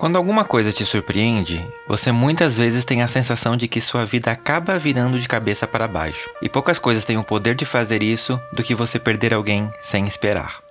Quando alguma coisa te surpreende, você muitas vezes tem a sensação de que sua vida acaba virando de cabeça para baixo. E poucas coisas têm o poder de fazer isso do que você perder alguém sem esperar.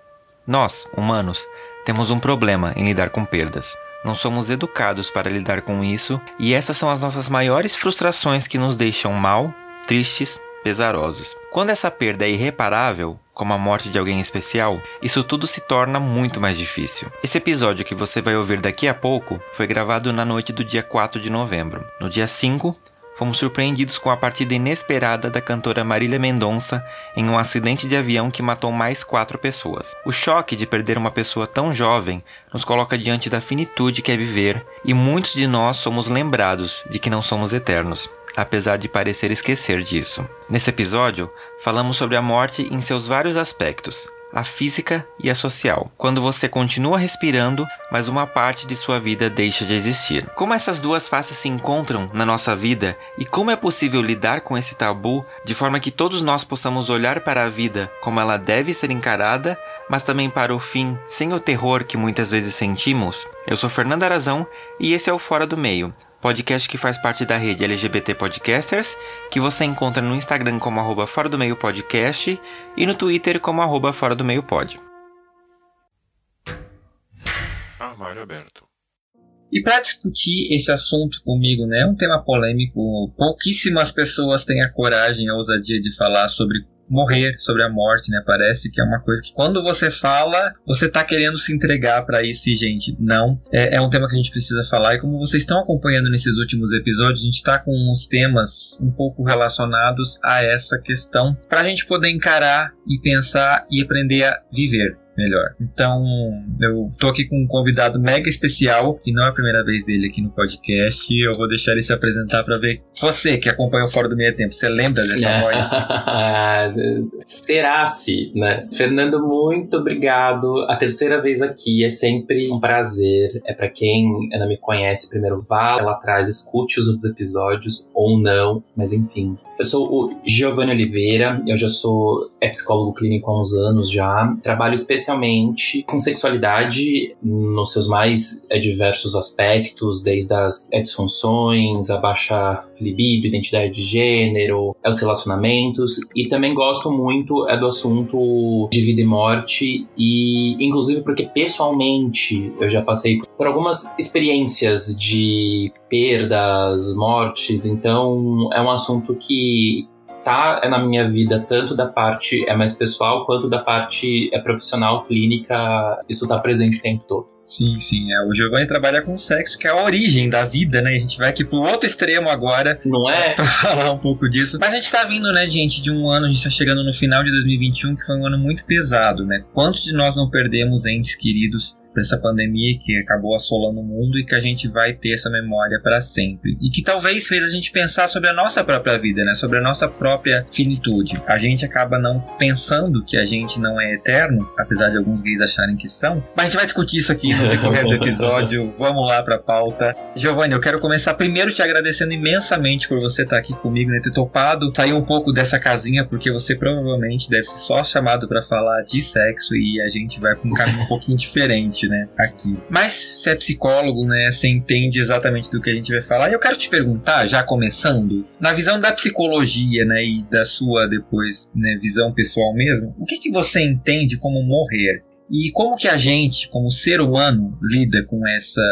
Nós, humanos, temos um problema em lidar com perdas. Não somos educados para lidar com isso, e essas são as nossas maiores frustrações que nos deixam mal, tristes, pesarosos. Quando essa perda é irreparável, como a morte de alguém especial, isso tudo se torna muito mais difícil. Esse episódio que você vai ouvir daqui a pouco foi gravado na noite do dia 4 de novembro. No dia 5, fomos surpreendidos com a partida inesperada da cantora Marília Mendonça em um acidente de avião que matou mais quatro pessoas. O choque de perder uma pessoa tão jovem nos coloca diante da finitude que é viver, e muitos de nós somos lembrados de que não somos eternos apesar de parecer esquecer disso. Nesse episódio, falamos sobre a morte em seus vários aspectos, a física e a social. Quando você continua respirando, mas uma parte de sua vida deixa de existir. Como essas duas faces se encontram na nossa vida e como é possível lidar com esse tabu de forma que todos nós possamos olhar para a vida como ela deve ser encarada, mas também para o fim sem o terror que muitas vezes sentimos? Eu sou Fernando Arazão e esse é o Fora do Meio podcast que faz parte da rede LGBT Podcasters, que você encontra no Instagram como arroba Fora do Meio Podcast e no Twitter como arroba Fora do Meio Pod. Armário aberto. E para discutir esse assunto comigo, né, é um tema polêmico, pouquíssimas pessoas têm a coragem, a ousadia de falar sobre morrer, sobre a morte, né? Parece que é uma coisa que quando você fala, você tá querendo se entregar para isso e, gente, não. É, é, um tema que a gente precisa falar e como vocês estão acompanhando nesses últimos episódios, a gente tá com uns temas um pouco relacionados a essa questão pra gente poder encarar e pensar e aprender a viver melhor. Então, eu tô aqui com um convidado mega especial, que não é a primeira vez dele aqui no podcast. Eu vou deixar ele se apresentar para ver. Você que acompanha o Fora do Meio Tempo, você lembra dessa voz? Será-se, né? Fernando, muito obrigado. A terceira vez aqui é sempre um prazer. É para quem não me conhece, primeiro vá lá atrás, escute os outros episódios ou não, mas enfim, eu sou o Giovanni Oliveira, eu já sou é psicólogo clínico há uns anos já. Trabalho especialmente com sexualidade nos seus mais diversos aspectos, desde as disfunções, a baixa libido, identidade de gênero, é os relacionamentos e também gosto muito é do assunto de vida e morte e inclusive porque pessoalmente eu já passei por algumas experiências de perdas, mortes, então é um assunto que tá é na minha vida tanto da parte é mais pessoal quanto da parte é profissional, clínica, isso tá presente o tempo todo. Sim, sim. É. O Giovanni trabalha com sexo, que é a origem da vida, né? A gente vai aqui pro outro extremo agora. Não é? Pra falar um pouco disso. Mas a gente tá vindo, né, gente, de um ano, a gente tá chegando no final de 2021, que foi um ano muito pesado, né? Quantos de nós não perdemos entes queridos dessa pandemia que acabou assolando o mundo e que a gente vai ter essa memória para sempre. E que talvez fez a gente pensar sobre a nossa própria vida, né? Sobre a nossa própria finitude. A gente acaba não pensando que a gente não é eterno, apesar de alguns gays acharem que são. Mas a gente vai discutir isso aqui no decorrer do episódio. Vamos lá para a pauta. Giovanni, eu quero começar primeiro te agradecendo imensamente por você estar aqui comigo, né? Ter topado sair um pouco dessa casinha, porque você provavelmente deve ser só chamado para falar de sexo e a gente vai para um caminho um pouquinho diferente né, aqui. Mas você é psicólogo, né, você entende exatamente do que a gente vai falar. E eu quero te perguntar, já começando, na visão da psicologia, né, e da sua depois, né, visão pessoal mesmo, o que que você entende como morrer? E como que a gente, como ser humano, lida com essa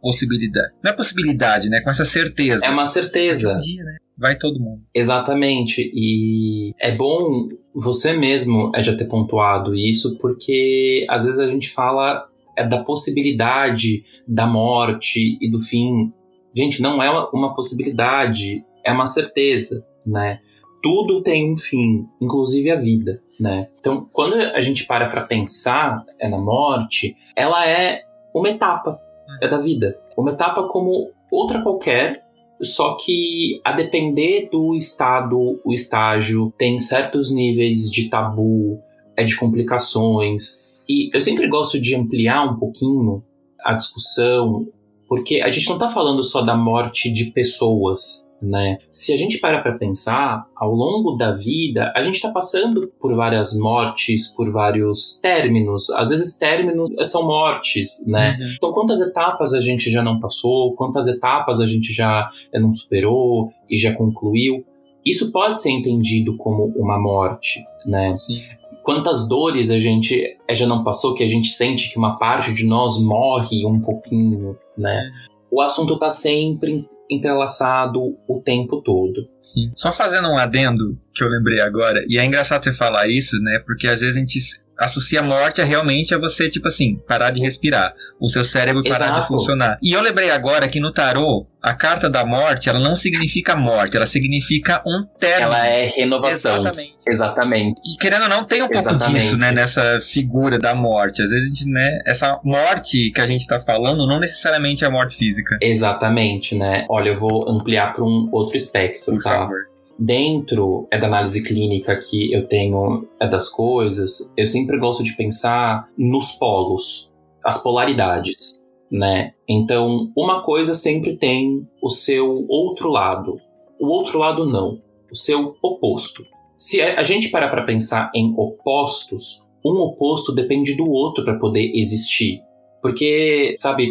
possibilidade? Não é possibilidade, né? Com essa certeza. É uma certeza. Um dia, né? Vai todo mundo. Exatamente. E é bom você mesmo já ter pontuado isso, porque às vezes a gente fala é da possibilidade da morte e do fim. Gente, não é uma possibilidade, é uma certeza, né? Tudo tem um fim, inclusive a vida, né? Então, quando a gente para para pensar é na morte, ela é uma etapa é da vida. Uma etapa como outra qualquer, só que a depender do estado, o estágio tem certos níveis de tabu, é de complicações. E eu sempre gosto de ampliar um pouquinho a discussão, porque a gente não está falando só da morte de pessoas, né? Se a gente para para pensar, ao longo da vida, a gente está passando por várias mortes, por vários términos. Às vezes términos são mortes, né? Uhum. Então quantas etapas a gente já não passou, quantas etapas a gente já não superou e já concluiu? Isso pode ser entendido como uma morte, né? Sim. Quantas dores a gente já não passou que a gente sente que uma parte de nós morre um pouquinho, né? O assunto está sempre entrelaçado o tempo todo. Sim. Só fazendo um adendo que eu lembrei agora, e é engraçado você falar isso, né? Porque às vezes a gente associa a morte a realmente a você, tipo assim, parar de respirar. O seu cérebro parar Exato. de funcionar. E eu lembrei agora que no tarô, a carta da morte, ela não significa morte, ela significa um término. Ela é renovação. Exatamente. Exatamente. E querendo ou não, tem um pouco Exatamente. disso, né, nessa figura da morte. Às vezes a gente, né, essa morte que a gente tá falando não necessariamente é a morte física. Exatamente, né? Olha, eu vou ampliar para um outro espectro, Por tá? Favor dentro é da análise clínica que eu tenho é das coisas, eu sempre gosto de pensar nos polos, as polaridades, né? Então, uma coisa sempre tem o seu outro lado. O outro lado não, o seu oposto. Se a gente parar para pensar em opostos, um oposto depende do outro para poder existir. Porque, sabe,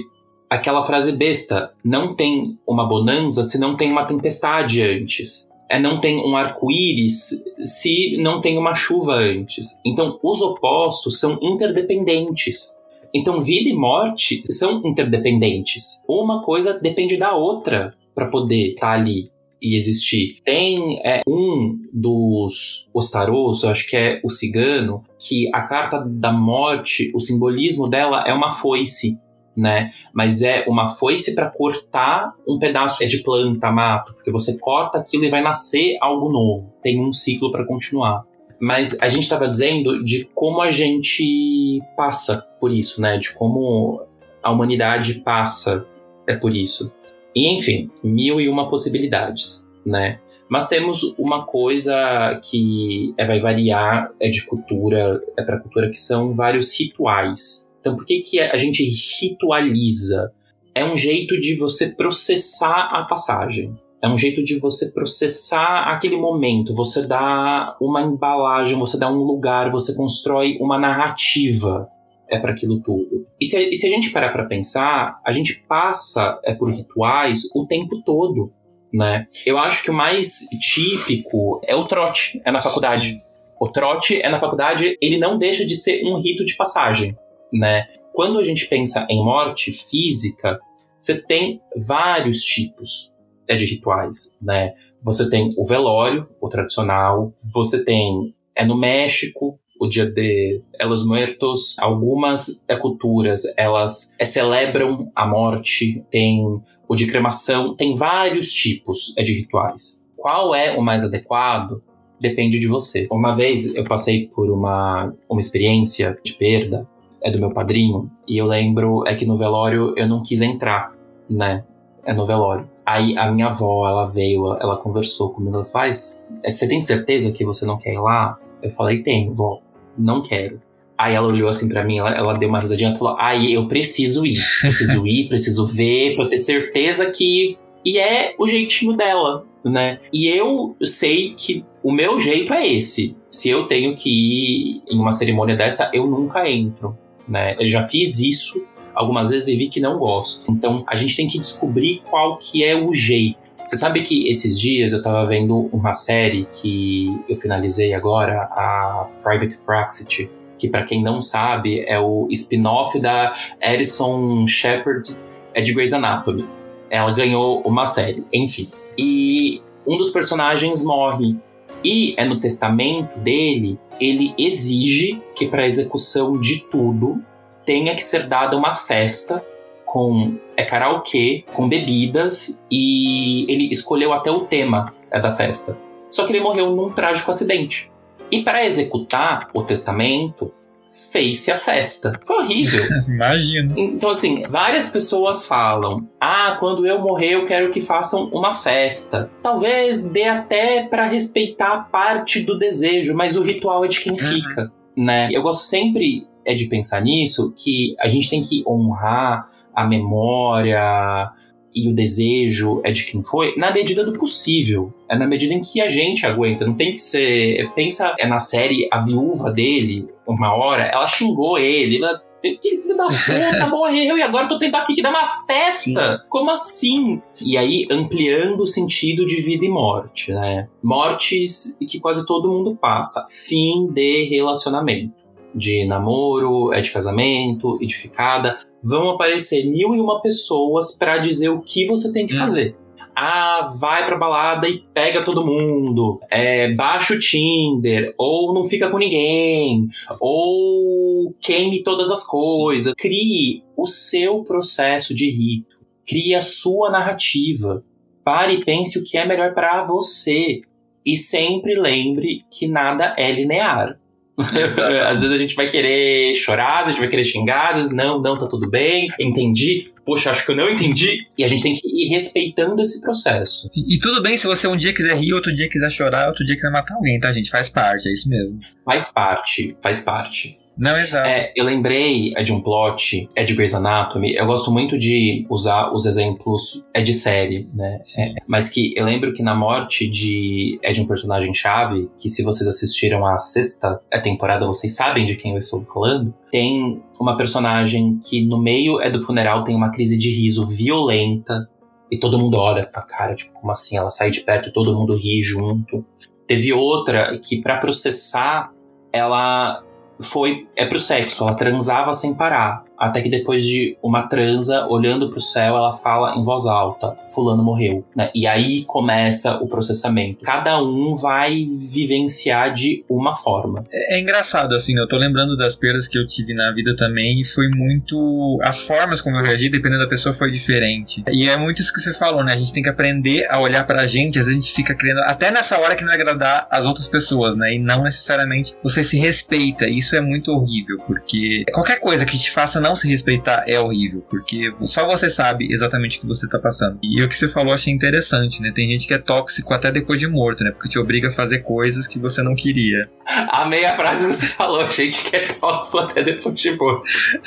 aquela frase besta, não tem uma bonança se não tem uma tempestade antes é, não tem um arco-íris se não tem uma chuva antes. Então, os opostos são interdependentes. Então, vida e morte são interdependentes. Uma coisa depende da outra para poder estar tá ali e existir. Tem é, um dos os tarôs, eu acho que é o cigano, que a carta da morte, o simbolismo dela é uma foice né? Mas é uma foice para cortar um pedaço de planta, mato, porque você corta aquilo e vai nascer algo novo. Tem um ciclo para continuar. Mas a gente estava dizendo de como a gente passa por isso, né? De como a humanidade passa é por isso. E enfim, mil e uma possibilidades, né? Mas temos uma coisa que é, vai variar, é de cultura, é para cultura, que são vários rituais então, por que, que a gente ritualiza? É um jeito de você processar a passagem. É um jeito de você processar aquele momento. Você dá uma embalagem, você dá um lugar, você constrói uma narrativa é para aquilo tudo. E se, e se, a gente parar para pensar, a gente passa é, por rituais o tempo todo, né? Eu acho que o mais típico é o trote, é na faculdade. Sim. O trote é na faculdade, ele não deixa de ser um rito de passagem né? Quando a gente pensa em morte física, você tem vários tipos é, de rituais, né? Você tem o velório, o tradicional, você tem é no México, o dia de Los Muertos. Algumas é, culturas, elas é, celebram a morte, tem o de cremação, tem vários tipos é, de rituais. Qual é o mais adequado? Depende de você. Uma vez eu passei por uma, uma experiência de perda é do meu padrinho, e eu lembro é que no velório eu não quis entrar, né? É no velório. Aí a minha avó, ela veio, ela conversou comigo, ela faz, é, você tem certeza que você não quer ir lá? Eu falei, tenho, vó, não quero. Aí ela olhou assim para mim, ela, ela, deu uma risadinha e falou: Aí eu preciso ir, preciso ir, preciso ver, pra eu ter certeza que. E é o jeitinho dela, né? E eu sei que o meu jeito é esse. Se eu tenho que ir em uma cerimônia dessa, eu nunca entro né? Eu já fiz isso algumas vezes e vi que não gosto. Então a gente tem que descobrir qual que é o jeito. Você sabe que esses dias eu tava vendo uma série que eu finalizei agora, a Private Praxity, que para quem não sabe é o spin-off da Alison Shepard é de Grey's Anatomy. Ela ganhou uma série, enfim. E um dos personagens morre. E é no testamento dele ele exige que para a execução de tudo tenha que ser dada uma festa com é karaokê, com bebidas e ele escolheu até o tema é, da festa. Só que ele morreu num trágico acidente. E para executar o testamento, fez-se a festa. Foi horrível. Imagino. Então, assim, várias pessoas falam: ah, quando eu morrer, eu quero que façam uma festa. Talvez dê até para respeitar parte do desejo, mas o ritual é de quem fica, né? Eu gosto sempre é de pensar nisso, que a gente tem que honrar a memória e o desejo é de quem foi, na medida do possível. É na medida em que a gente aguenta. Não tem que ser. Pensa é na série A Viúva dele, uma hora, ela xingou ele. Ela, que filho da puta, morreu e agora eu tô tentando aqui que dar uma festa. Sim. Como assim? E aí, ampliando o sentido de vida e morte, né? Mortes que quase todo mundo passa. Fim de relacionamento. De namoro, é de casamento, edificada vão aparecer mil e uma pessoas para dizer o que você tem que hum. fazer. Ah, vai pra balada e pega todo mundo. É, baixa o Tinder. Ou não fica com ninguém. Ou queime todas as coisas. Sim. Crie o seu processo de rito. Crie a sua narrativa. Pare e pense o que é melhor para você. E sempre lembre que nada é linear. Às vezes a gente vai querer chorar, a gente vai querer xingar, às vezes não, não, tá tudo bem, entendi. Poxa, acho que eu não entendi. E a gente tem que ir respeitando esse processo. E, e tudo bem se você um dia quiser rir, outro dia quiser chorar, outro dia quiser matar alguém, tá, gente? Faz parte, é isso mesmo. Faz parte, faz parte. Não, exato. É, eu lembrei é de um plot, é de Grey's Anatomy. Eu gosto muito de usar os exemplos, é de série, né? É, mas que eu lembro que na morte de é de um personagem chave, que se vocês assistiram a sexta temporada, vocês sabem de quem eu estou falando. Tem uma personagem que no meio é do funeral tem uma crise de riso violenta e todo mundo olha pra cara, tipo, como assim? Ela sai de perto e todo mundo ri junto. Teve outra que para processar ela foi é pro sexo, ela transava sem parar. Até que depois de uma transa, olhando pro céu, ela fala em voz alta: Fulano morreu. Né? E aí começa o processamento. Cada um vai vivenciar de uma forma. É, é engraçado, assim, eu tô lembrando das perdas que eu tive na vida também, e foi muito. As formas como eu reagi, dependendo da pessoa, foi diferente. E é muito isso que você falou, né? A gente tem que aprender a olhar pra gente, às vezes a gente fica querendo, até nessa hora que não é agradar as outras pessoas, né? E não necessariamente você se respeita. Isso é muito horrível, porque qualquer coisa que te faça não se respeitar é horrível, porque só você sabe exatamente o que você tá passando. E o que você falou achei interessante, né? Tem gente que é tóxico até depois de morto, né? Porque te obriga a fazer coisas que você não queria. A meia frase que você falou, gente que é tóxico até depois de morto.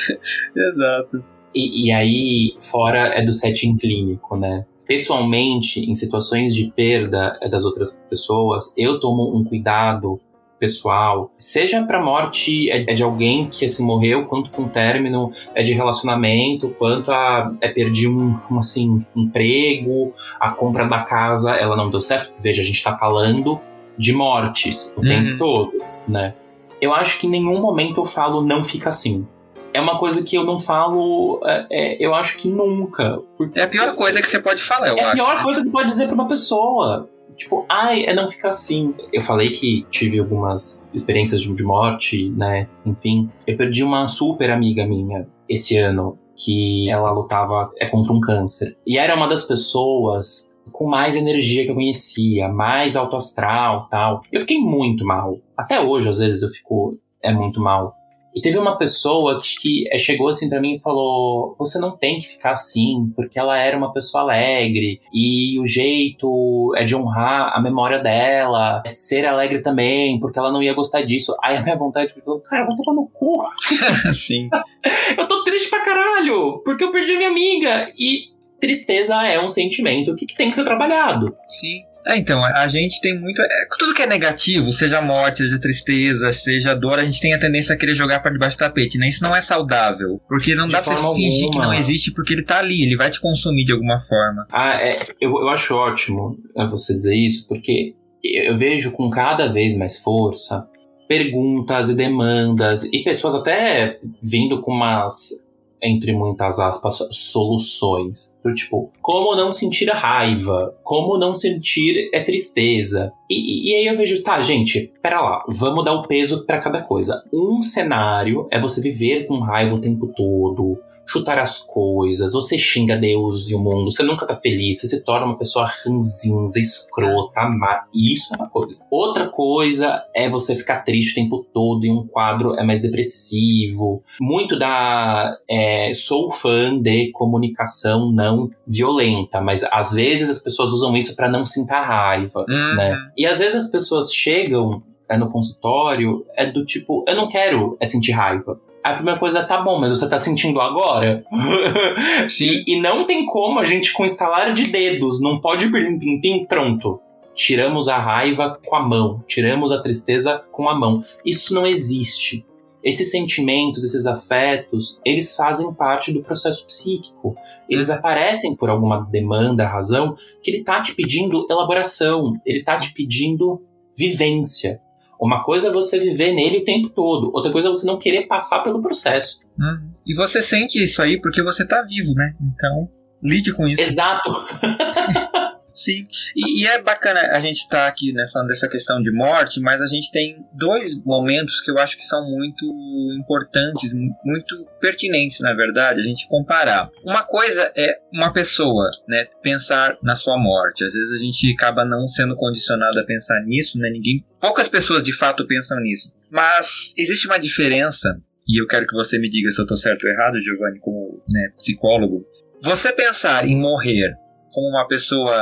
Exato. E, e aí, fora é do setting clínico, né? pessoalmente, em situações de perda das outras pessoas, eu tomo um cuidado pessoal, seja para morte é, é de alguém que assim morreu, quanto com um término é de relacionamento, quanto a é perdi um, um assim emprego, a compra da casa ela não deu certo. Veja, a gente está falando de mortes o uhum. tempo todo, né? Eu acho que em nenhum momento eu falo não fica assim. É uma coisa que eu não falo, é, é, eu acho que nunca. É a pior coisa que você pode falar, eu é acho. É a pior né? coisa que pode dizer para uma pessoa tipo, ai, é não ficar assim. Eu falei que tive algumas experiências de morte, né? Enfim, eu perdi uma super amiga minha esse ano que ela lutava é contra um câncer. E era uma das pessoas com mais energia que eu conhecia, mais alto astral, tal. Eu fiquei muito mal. Até hoje, às vezes, eu fico é muito mal. E teve uma pessoa que, eh, chegou assim para mim e falou: Você não tem que ficar assim, porque ela era uma pessoa alegre e o jeito é de honrar a memória dela, é ser alegre também, porque ela não ia gostar disso. Aí a minha vontade foi: Cara, vou tomar no cu. Sim. eu tô triste pra caralho, porque eu perdi a minha amiga. E tristeza é um sentimento que tem que ser trabalhado. Sim. É, então, a gente tem muito. É, tudo que é negativo, seja morte, seja tristeza, seja dor, a gente tem a tendência a querer jogar para debaixo do tapete, né? Isso não é saudável. Porque não de dá pra você fingir que não existe, porque ele tá ali, ele vai te consumir de alguma forma. Ah, é, eu, eu acho ótimo é, você dizer isso, porque eu vejo com cada vez mais força perguntas e demandas, e pessoas até vindo com umas entre muitas aspas, soluções. tipo, como não sentir raiva? Como não sentir é tristeza? E, E, aí eu vejo, tá, gente, pera lá, vamos dar o peso para cada coisa. Um cenário é você viver com raiva o tempo todo, chutar as coisas, você xinga Deus e o mundo, você nunca tá feliz, você se torna uma pessoa ranzinza, escrota, má. Isso é uma coisa. Outra coisa é você ficar triste o tempo todo e um quadro é mais depressivo. Muito da. É, sou fã de comunicação não violenta, mas às vezes as pessoas usam isso para não sentir raiva, uhum. né? E às vezes as pessoas chegam é, no consultório é do tipo, eu não quero é sentir raiva a primeira coisa é, tá bom, mas você tá sentindo agora? Sim. e, e, não tem como a gente, com instalar de dedos, não pode pim, pim, pim, pronto. Tiramos a raiva com a mão, tiramos a tristeza com a mão. Isso não existe. Esses sentimentos, esses afetos, eles fazem parte do processo psíquico. Eles aparecem por alguma demanda, razão, que ele tá te pedindo elaboração, ele tá te pedindo vivência. Uma coisa é você viver nele o tempo todo, outra coisa é você não querer passar pelo processo. Uhum. E você sente isso aí porque você tá vivo, né? Então, lide com isso. Exato. Sim, e, e, é bacana a gente estar tá aqui né, falando dessa questão de morte, mas a gente tem dois momentos que eu acho que são muito importantes, muito pertinentes, na verdade, a gente comparar. Uma coisa é uma pessoa, né, pensar na sua morte. Às vezes a gente acaba não sendo condicionado a pensar nisso, né? Ninguém, poucas pessoas de fato pensam nisso. Mas existe uma diferença e eu quero que você me diga se eu estou certo ou errado, Giovanni, como né, psicólogo. Você pensar em morrer como uma pessoa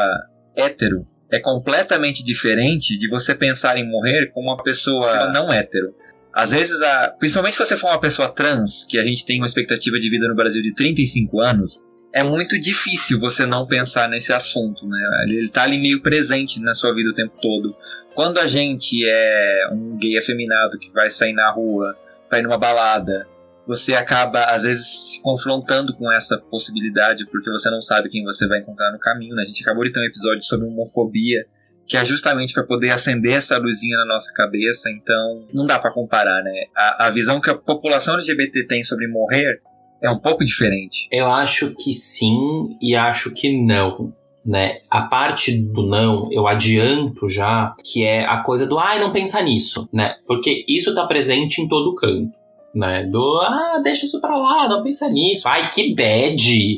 hétero é completamente diferente de você pensar em morrer como uma pessoa não hétero. Às vezes, a, principalmente se você for uma pessoa trans, que a gente tem uma expectativa de vida no Brasil de 35 anos, é muito difícil você não pensar nesse assunto, né? Ele está ali meio presente na sua vida o tempo todo. Quando a gente é um gay afeminado que vai sair na rua, vai numa balada, você acaba, às vezes, se confrontando com essa possibilidade, porque você não sabe quem você vai encontrar no caminho. Né? A gente acabou de ter um episódio sobre homofobia, que é justamente para poder acender essa luzinha na nossa cabeça. Então, não dá para comparar, né? A, a visão que a população LGBT tem sobre morrer é um pouco diferente. Eu acho que sim e acho que não. Né? A parte do não, eu adianto já, que é a coisa do ai, ah, não pensa nisso, né? Porque isso tá presente em todo canto né? Do, ah, deixa isso pra lá, não pensa nisso. Ai, que bad.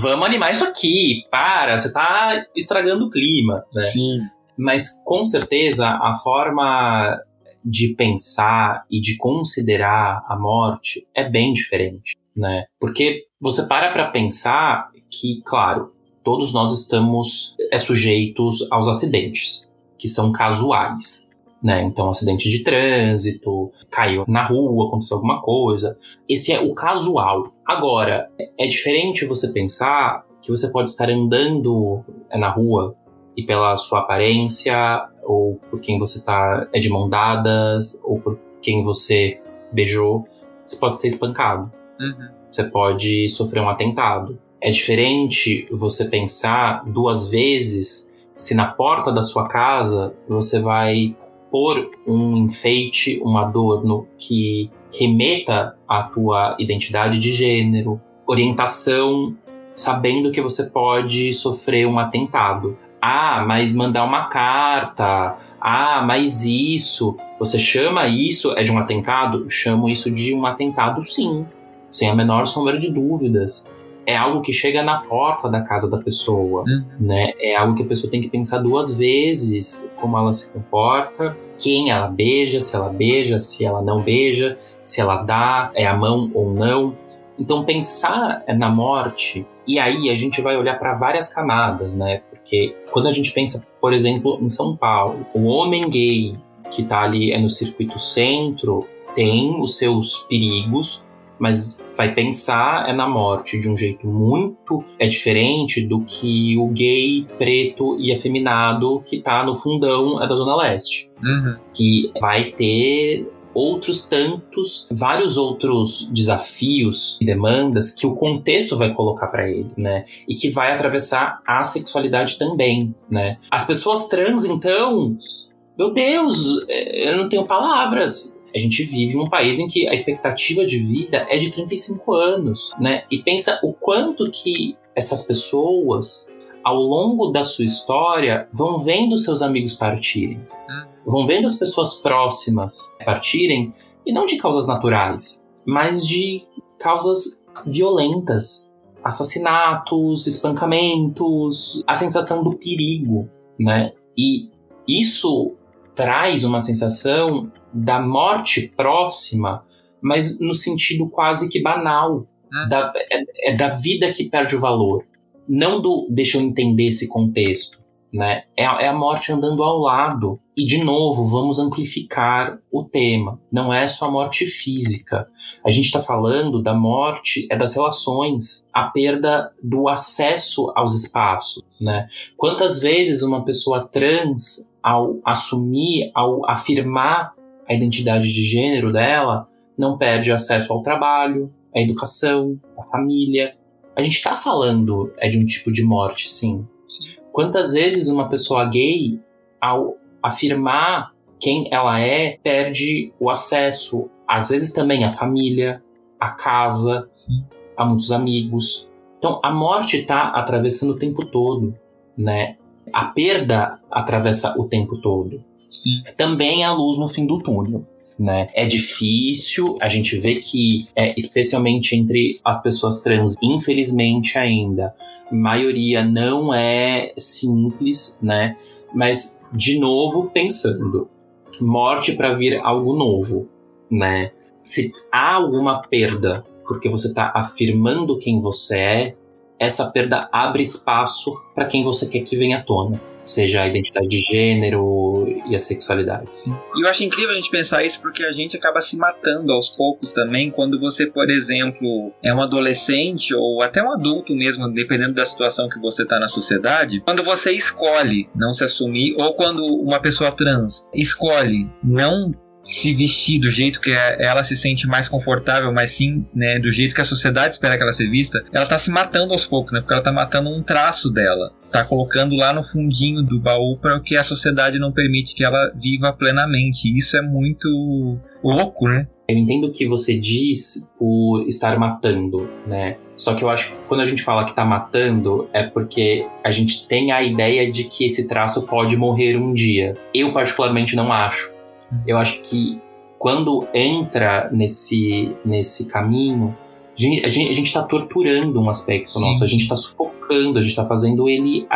Vamos animar isso aqui. Para, você tá estragando o clima, né? Sim. Mas com certeza a forma de pensar e de considerar a morte é bem diferente, né? Porque você para para pensar que, claro, todos nós estamos é, sujeitos aos acidentes, que são casuais né? Então, acidente de trânsito, caiu na rua, aconteceu alguma coisa. Esse é o casual. Agora, é diferente você pensar que você pode estar andando na rua e pela sua aparência, ou por quem você tá é de mão dadas, ou por quem você beijou, você pode ser espancado. Uhum. Você pode sofrer um atentado. É diferente você pensar duas vezes se na porta da sua casa você vai pôr um enfeite, um adorno que remeta à tua identidade de gênero, orientação, sabendo que você pode sofrer um atentado. Ah, mas mandar uma carta. Ah, mas isso. Você chama isso é de um atentado? Chamo isso de um atentado, sim, sem a menor sombra de dúvidas é algo que chega na porta da casa da pessoa, uhum. né? É algo que a pessoa tem que pensar duas vezes como ela se comporta, quem ela beija, se ela beija, se ela não beija, se ela dá, é a mão ou não. Então pensar na morte e aí a gente vai olhar para várias camadas, né? Porque quando a gente pensa, por exemplo, em São Paulo, o homem gay que está ali é no circuito centro tem os seus perigos, mas vai pensar é na morte de um jeito muito é diferente do que o gay preto e afeminado que tá no fundão é da Zona Leste. Uhum. Que vai ter outros tantos, vários outros desafios e demandas que o contexto vai colocar para ele, né? E que vai atravessar a sexualidade também, né? As pessoas trans, então, meu Deus, é, eu não tenho palavras a gente vive um país em que a expectativa de vida é de 35 anos, né? E pensa o quanto que essas pessoas ao longo da sua história, vão vendo seus amigos partirem. Vão vendo as pessoas próximas partirem, e não de causas naturais, mas de causas violentas. Assassinatos, espancamentos, a sensação do perigo, né? E isso traz uma sensação da morte próxima, mas no sentido quase que banal. Da, é, é da vida que perde o valor. Não do deixa eu entender esse contexto. Né? É, é a morte andando ao lado. E, de novo, vamos amplificar o tema. Não é só a morte física. A gente está falando da morte, é das relações, a perda do acesso aos espaços. Né? Quantas vezes uma pessoa trans, ao assumir, ao afirmar a identidade de gênero dela, não perde acesso ao trabalho, à educação, à família. A gente está falando é de um tipo de morte, sim. sim. Quantas vezes uma pessoa gay, ao afirmar quem ela é, perde o acesso, às vezes também à família, à casa, sim. a muitos amigos. Então a morte está atravessando o tempo todo, né? A perda atravessa o tempo todo. Também a luz no fim do túnel né? É difícil, a gente vê que, é, especialmente entre as pessoas trans, infelizmente ainda, a maioria não é simples, né? Mas, de novo, pensando, morte para vir algo novo, né? Se há alguma perda porque você está afirmando quem você é, essa perda abre espaço para quem você quer que venha à tona seja a identidade de gênero e a sexualidade. Sim. E eu acho incrível a gente pensar isso porque a gente acaba se matando aos poucos também quando você, por exemplo, é um adolescente ou até um adulto mesmo, dependendo da situação que você está na sociedade, quando você escolhe não se assumir ou quando uma pessoa trans escolhe não se vestir do jeito que é, ela se sente mais confortável, mas sim, né, do jeito que a sociedade espera que ela se vista, ela tá se matando aos poucos, né? Porque ela tá matando um traço dela. Tá colocando lá no fundinho do baú para o que a sociedade não permite que ela viva plenamente. Isso é muito louco, né? Eu entendo o que você diz por estar matando, né? Só que eu acho que quando a gente fala que tá matando, é porque a gente tem a ideia de que esse traço pode morrer um dia. Eu, particularmente, não acho. Eu acho que quando entra nesse, nesse caminho, a gente está torturando um aspecto Sim. nosso, a gente está sufocando, a gente está fazendo ele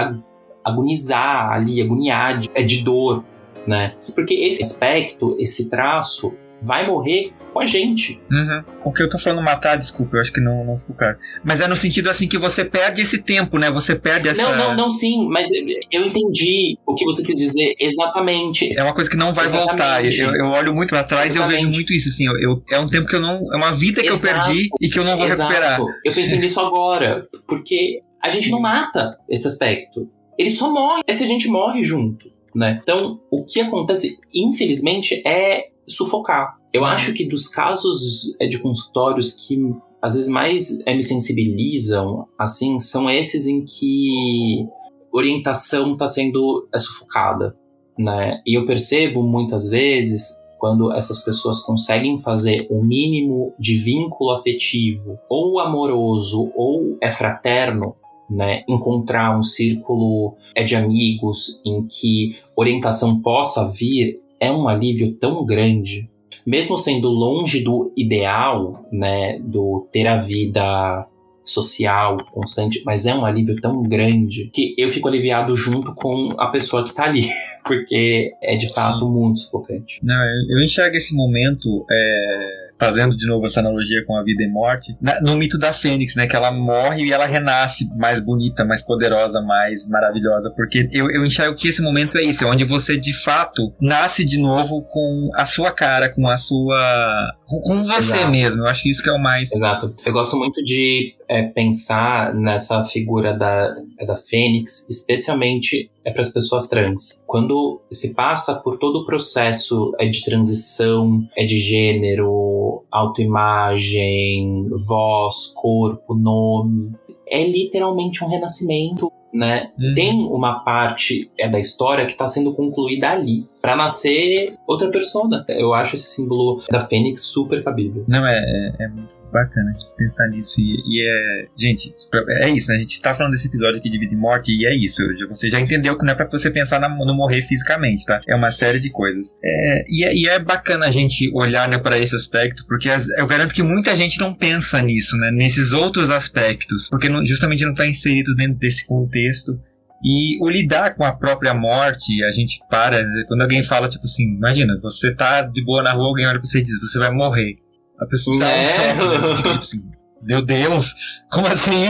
agonizar ali, agoniar, é de dor, né? Porque esse aspecto, esse traço, vai morrer com a gente. Uhum. O que eu tô falando matar, desculpa, eu acho que não, não ficou claro. Mas é no sentido assim que você perde esse tempo, né? Você perde essa. Não, não, não, sim, mas eu entendi o que você quis dizer exatamente. É uma coisa que não vai Exatamente. voltar. Eu, eu, olho muito pra trás Exatamente. e eu vejo muito isso, assim. Eu, é um tempo que eu não. É uma vida que Exato. eu perdi e que eu não vou Exato. recuperar. Eu pensei nisso agora, porque a gente sim. não mata esse aspecto. Ele só morre. É se a gente morre junto. Né? Então, o que acontece, infelizmente, é sufocar. Eu acho que dos casos é, de consultórios que às vezes mais é, me sensibilizam, assim, são esses em que orientação está sendo é, sufocada, né? E eu percebo muitas vezes quando essas pessoas conseguem fazer o um mínimo de vínculo afetivo, ou amoroso, ou é fraterno, né, encontrar um círculo é de amigos em que orientação possa vir é um alívio tão grande, mesmo sendo longe do ideal, né, do ter a vida social constante, mas é um alívio tão grande que eu fico aliviado junto com a pessoa que tá ali, porque é de fato Sim. muito sufocante. Não, eu enxergo esse momento é fazendo de novo essa analogia com a vida e morte, na, no mito da Fênix, né? Que ela morre e ela renasce mais bonita, mais poderosa, mais maravilhosa. Porque eu, eu enxergo que esse momento é isso, é onde você de fato nasce de novo com a sua cara, com a sua. com você Exato. mesmo. Eu acho que isso que é o mais. Exato. Eu gosto muito de é, pensar nessa figura da, da Fênix, especialmente é para as pessoas trans. Quando se passa por todo o processo é de transição, é de gênero, autoimagem, voz, corpo, nome, é literalmente um renascimento né? Uhum. Tem uma parte é da história que está sendo concluída ali para nascer outra persona. Eu acho esse símbolo da Fênix super cabível. Não é, é, é muito bacana pensar nisso. E, e, é. Gente, é isso, né? A gente tá falando desse episódio aqui de vida e morte, e é isso. Você já entendeu que não é pra você pensar na, no morrer fisicamente, tá? É uma série de coisas. É, e, é, e é bacana a gente olhar né, para esse aspecto, porque as, eu garanto que muita gente não pensa nisso, né? Nesses outros aspectos, porque não, justamente não tá inserido dentro desse contexto. E o lidar com a própria morte, a gente para, quando alguém fala, tipo assim, imagina, você tá de boa na rua, alguém olha pra você e diz, você vai morrer. A pessoa tá Né? um choque, né? Fica, tipo assim, meu Deus, como assim?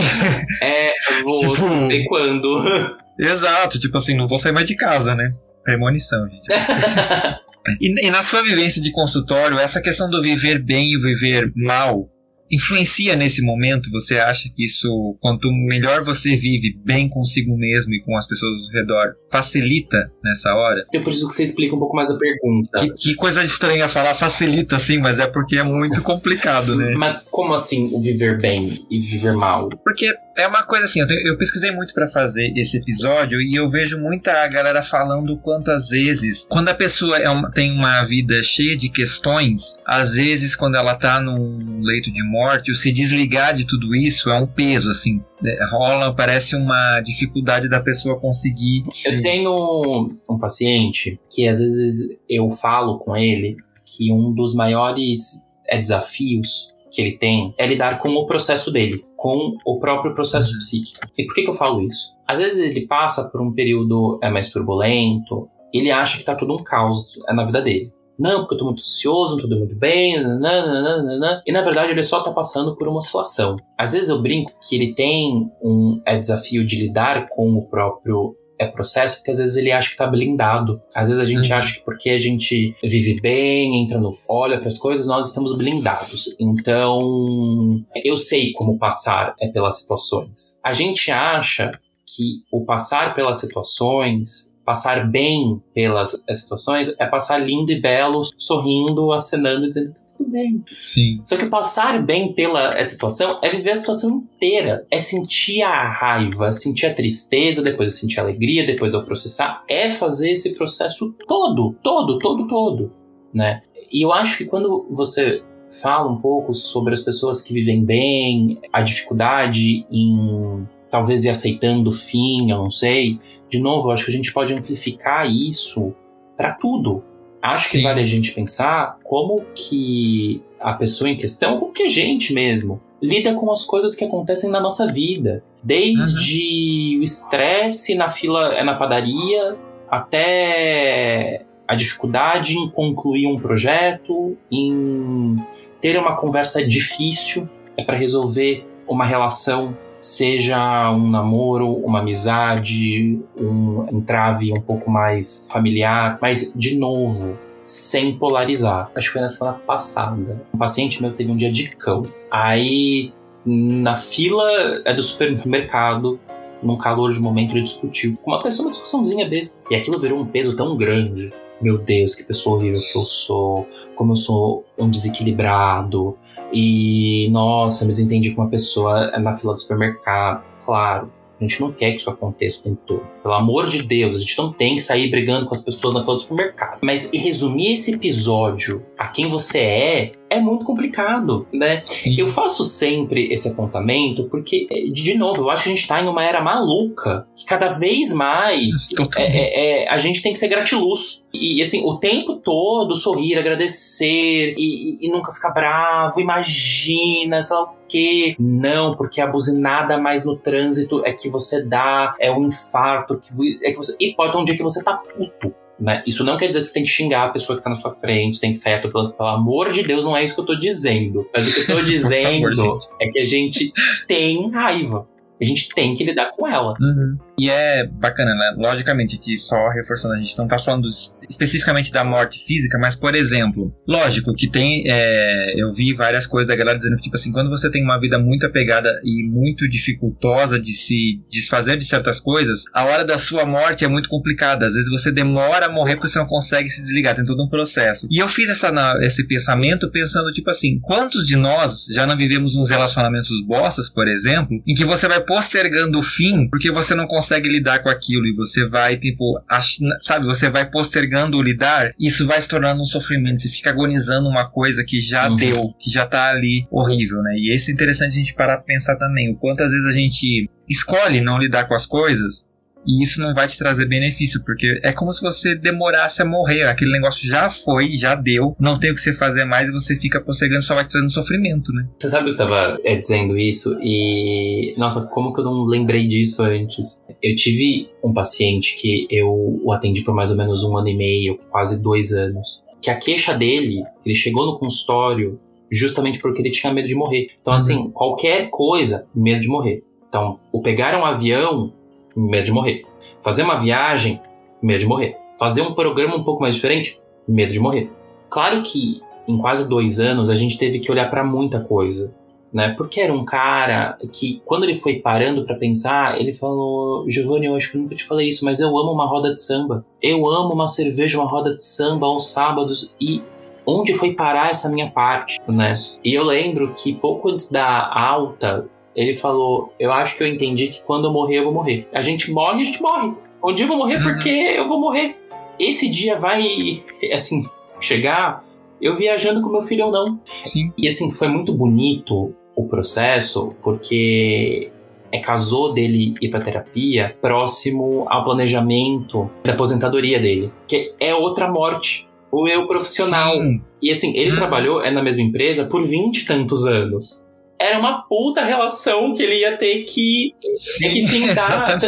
É, eu vou Tipo- ver quando. Exato, tipo assim, não vou sair mais de casa, né? Premonição, gente. E, e na sua vivência de consultório, essa questão do viver bem e viver mal influencia nesse momento? Você acha que isso, quanto melhor você vive bem consigo mesmo e com as pessoas ao redor, facilita nessa hora? Eu preciso que você explique um pouco mais a pergunta. Que, que coisa estranha falar facilita, sim, mas é porque é muito complicado, né? Mas como assim o viver bem e viver mal? Porque é uma coisa assim, eu, te- eu pesquisei muito pra fazer esse episódio e eu vejo muita galera falando quantas vezes, quando a pessoa é uma- tem uma vida cheia de questões, às vezes quando ela tá num leito de morte, o se desligar de tudo isso é um peso, assim. né? Rola, parece uma dificuldade da pessoa conseguir. Eu tenho um paciente que às vezes eu falo com ele que um dos maiores é, desafios que ele tem é lidar com o processo dele, com o próprio processo psíquico. E por que, que eu falo isso? Às vezes ele passa por um período é, mais turbulento, ele acha que tá tudo um caos é, na vida dele. Não, porque eu tô muito ansioso, não tô muito bem, nananana. e na verdade ele só tá passando por uma oscilação. Às vezes eu brinco que ele tem um é, desafio de lidar com o próprio é processo, porque às vezes ele acha que tá blindado. Às vezes a gente Uhum. acha que porque a gente vive bem, entra no olha para as coisas, nós estamos blindados. Então, eu sei como passar é pelas situações. A gente acha que o passar pelas situações, passar bem pelas situações, é passar lindo e belo, sorrindo, acenando, dizendo "Tá tudo bem. Sim. Só que passar bem pela situação é viver a situação inteira. É sentir a raiva, sentir a tristeza, depois é sentir a alegria, depois é processar. É fazer esse processo todo, todo, todo, todo, né? E eu acho que quando você fala um pouco sobre as pessoas que vivem bem, a dificuldade em talvez ir aceitando o fim, eu não sei. De novo, eu acho que a gente pode amplificar isso para tudo. Acho que Sim. vale a gente pensar como que a pessoa em questão, como que a gente mesmo, lida com as coisas que acontecem na nossa vida. Desde o estresse na fila, é na padaria, até a dificuldade em concluir um projeto, em ter uma conversa difícil é para resolver uma relação, seja um namoro, uma amizade, um entrave um pouco mais familiar, mas de novo, sem polarizar. Acho que foi na semana passada. Um paciente meu teve um dia de cão. Aí, na fila é do supermercado, num calor de momento, ele discutiu com uma pessoa, uma discussãozinha besta. E aquilo virou um peso tão grande. Meu Deus, que pessoa horrível que eu sou, como eu sou um desequilibrado. E, nossa, me desentendi com uma pessoa na fila do supermercado. Claro, a gente não quer que isso aconteça o tempo todo. Pelo amor de Deus, a gente não tem que sair brigando com as pessoas na fila do supermercado. Mas resumir esse episódio a quem você é é muito complicado, né? Sim. Eu faço sempre esse apontamento porque, de de novo, eu acho que a gente tá em uma era maluca. Que cada vez mais é- é- é, a gente tem que ser gratiluz. E, assim, o tempo todo sorrir, agradecer e, e- e nunca ficar bravo, imagina, sei lá o quê. Não, porque a buzinada mais no trânsito é que você dá, é um infarto, que, é que você. E pode ter um dia que você tá puto. Né? Isso não quer dizer que você tem que xingar a pessoa que tá na sua frente, tem que sair atropelando. Pelo amor de Deus, não é isso que eu tô dizendo. Mas o que eu tô dizendo gente. é que a gente tem raiva. A gente tem que lidar com ela. Uhum. E é bacana, né? Logicamente, aqui só reforçando, a gente não tá falando es- especificamente da morte física, mas, por exemplo, lógico que tem. é, eu vi várias coisas da galera dizendo que, tipo assim, quando você tem uma vida muito apegada e muito dificultosa de se desfazer de certas coisas, a hora da sua morte é muito complicada. Às vezes você demora a morrer porque você não consegue se desligar, tem todo um processo. E eu fiz essa, esse pensamento pensando, tipo assim, quantos de nós já não vivemos uns relacionamentos bostas, por exemplo, em que você vai postergando o fim porque você não consegue lidar com aquilo e você vai, tipo, ach... sabe, você vai postergando o lidar, isso vai se tornando um sofrimento. Você fica agonizando uma coisa que já uhum. deu, que já tá ali horrível, né? E esse é interessante a gente parar pra pensar também. O quanto às vezes a gente escolhe não lidar com as coisas e isso não vai te trazer benefício, porque é como se você demorasse a morrer. Aquele negócio já foi, já deu, não tem o que você fazer mais e você fica postergando, só vai te trazendo sofrimento, né? Você sabe que eu estava é, dizendo isso e. Nossa, como que eu não lembrei disso antes? Eu tive um paciente que eu o atendi por mais ou menos um ano e meio, quase dois anos. Que a queixa dele, ele chegou no consultório justamente porque ele tinha medo de morrer. Então, assim, uhum. qualquer coisa, medo de morrer. Então, o pegar um avião medo de morrer. Fazer uma viagem, medo de morrer. Fazer um programa um pouco mais diferente, medo de morrer. Claro que em quase dois anos a gente teve que olhar para muita coisa, né? Porque era um cara que, quando ele foi parando para pensar, ele falou: Giovanni, eu acho que nunca te falei isso, mas eu amo uma roda de samba. Eu amo uma cerveja, uma roda de samba aos sábados e onde foi parar essa minha parte, né? E eu lembro que pouco antes da alta ele falou: Eu acho que eu entendi que quando eu morrer, eu vou morrer. A gente morre, a gente morre. Um dia eu vou morrer uhum. porque eu vou morrer. Esse dia vai, assim, chegar eu viajando com meu filho ou não. Sim. E assim, foi muito bonito o processo, porque é casou dele ir para terapia próximo ao planejamento da aposentadoria dele, que é outra morte. O eu profissional. Sim. E assim, ele hum. trabalhou é na mesma empresa por vinte e tantos anos era uma puta relação que ele ia ter que, Sim, ter que tentar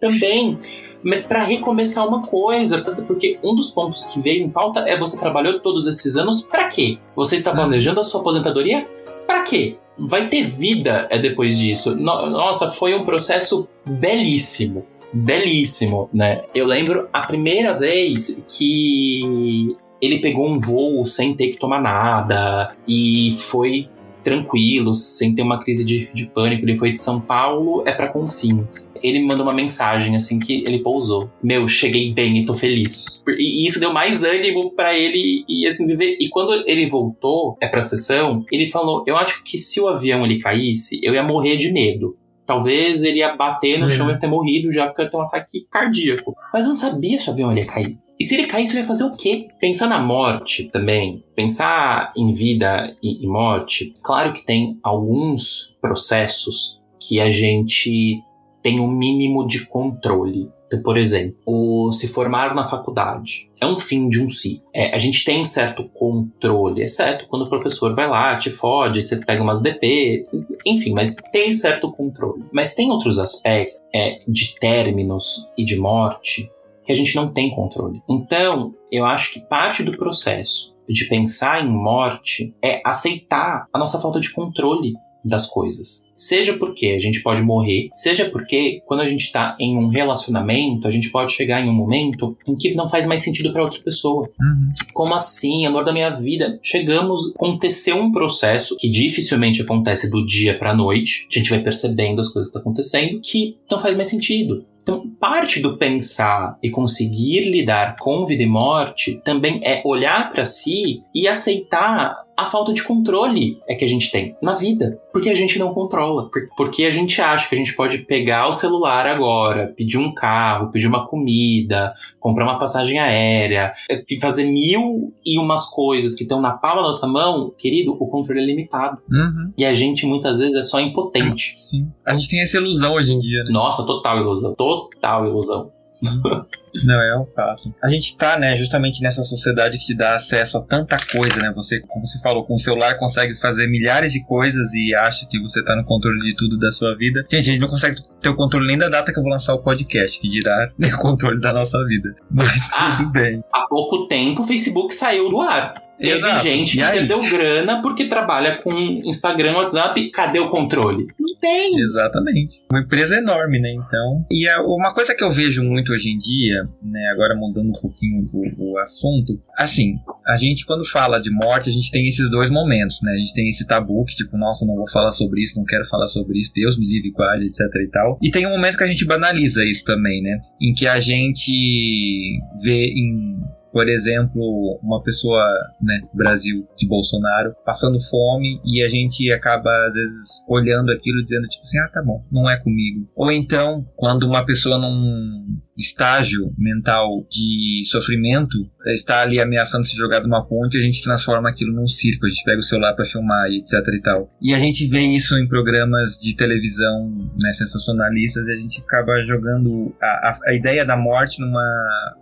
também. Mas para recomeçar uma coisa, porque um dos pontos que veio em pauta é você trabalhou todos esses anos para quê? Você está planejando a sua aposentadoria para quê? Vai ter vida é depois disso. Nossa, foi um processo belíssimo belíssimo, né? Eu lembro a primeira vez que ele pegou um voo sem ter que tomar nada e foi tranquilo, sem ter uma crise de, de pânico. Ele foi de São Paulo, é para Confins. Ele me mandou uma mensagem assim que ele pousou. Meu, cheguei bem e tô feliz. E, isso deu mais ânimo para ele e assim viver. E quando ele voltou, é pra sessão, ele falou: Eu acho que se o avião ele caísse, eu ia morrer de medo. Talvez ele ia bater no chão e ter morrido já porque ia ter um ataque cardíaco. Mas eu não sabia se o avião ia cair. E se ele caísse, ele ia fazer o quê? Pensar na morte também, pensar em vida e, morte, claro que tem alguns processos que a gente tem um mínimo de controle. Então, por exemplo, o se formar na faculdade é um fim de um ciclo. É, a gente tem certo controle, exceto quando o professor vai lá, te fode, você pega umas DP, enfim, mas tem certo controle. Mas tem outros aspectos é, de términos e de morte que a gente não tem controle. Então, eu acho que parte do processo de pensar em morte é aceitar a nossa falta de controle das coisas. Seja porque a gente pode morrer, seja porque quando a gente está em um relacionamento, a gente pode chegar em um momento em que não faz mais sentido para outra pessoa. Uhum. Como assim, amor da minha vida? Chegamos, aconteceu um processo que dificilmente acontece do dia para noite. A gente vai percebendo as coisas que estão acontecendo que não faz mais sentido. Então, parte do pensar e conseguir lidar com vida e morte também é olhar para si e aceitar a falta de controle é que a gente tem na vida. Porque a gente não controla. Porque a gente acha que a gente pode pegar o celular agora, pedir um carro, pedir uma comida, comprar uma passagem aérea, é, fazer mil e umas coisas que estão na palma da nossa mão. Querido, o controle é limitado. Uhum. E a gente muitas vezes é só impotente. Sim. A gente tem essa ilusão hoje em dia, né? Nossa, total ilusão. Total ilusão. Sim. Não, é um fato. A gente tá, né, justamente nessa sociedade que te dá acesso a tanta coisa, né? Você, como você falou, com o celular consegue fazer milhares de coisas e acha que você tá no controle de tudo da sua vida. Gente, a gente não consegue ter o controle nem da data que eu vou lançar o podcast, que dirá o controle da nossa vida. Mas ah, tudo bem. Há pouco tempo o Facebook saiu do ar. Teve Exato. gente que perdeu grana porque trabalha com Instagram, WhatsApp. Cadê o controle? Tem. Exatamente. Uma empresa enorme, né? Então. E a, uma coisa que eu vejo muito hoje em dia, né? Agora mudando um pouquinho o, o, assunto. Assim, a gente, quando fala de morte, a gente tem esses dois momentos, né? A gente tem esse tabu que, tipo, nossa, não vou falar sobre isso, não quero falar sobre isso, Deus me livre, guarde, etc e tal. E tem um momento que a gente banaliza isso também, né? Em que a gente vê em por exemplo, uma pessoa, né, Brasil de Bolsonaro, passando fome e a gente acaba às vezes olhando aquilo dizendo tipo assim, ah, tá bom, não é comigo. Ou então, quando uma pessoa num estágio mental de sofrimento está ali ameaçando se jogar de uma ponte, a gente transforma aquilo num circo, a gente pega o celular para filmar e etc e tal. E a gente vê isso em programas de televisão né, sensacionalistas e a gente acaba jogando a, a, a ideia da morte numa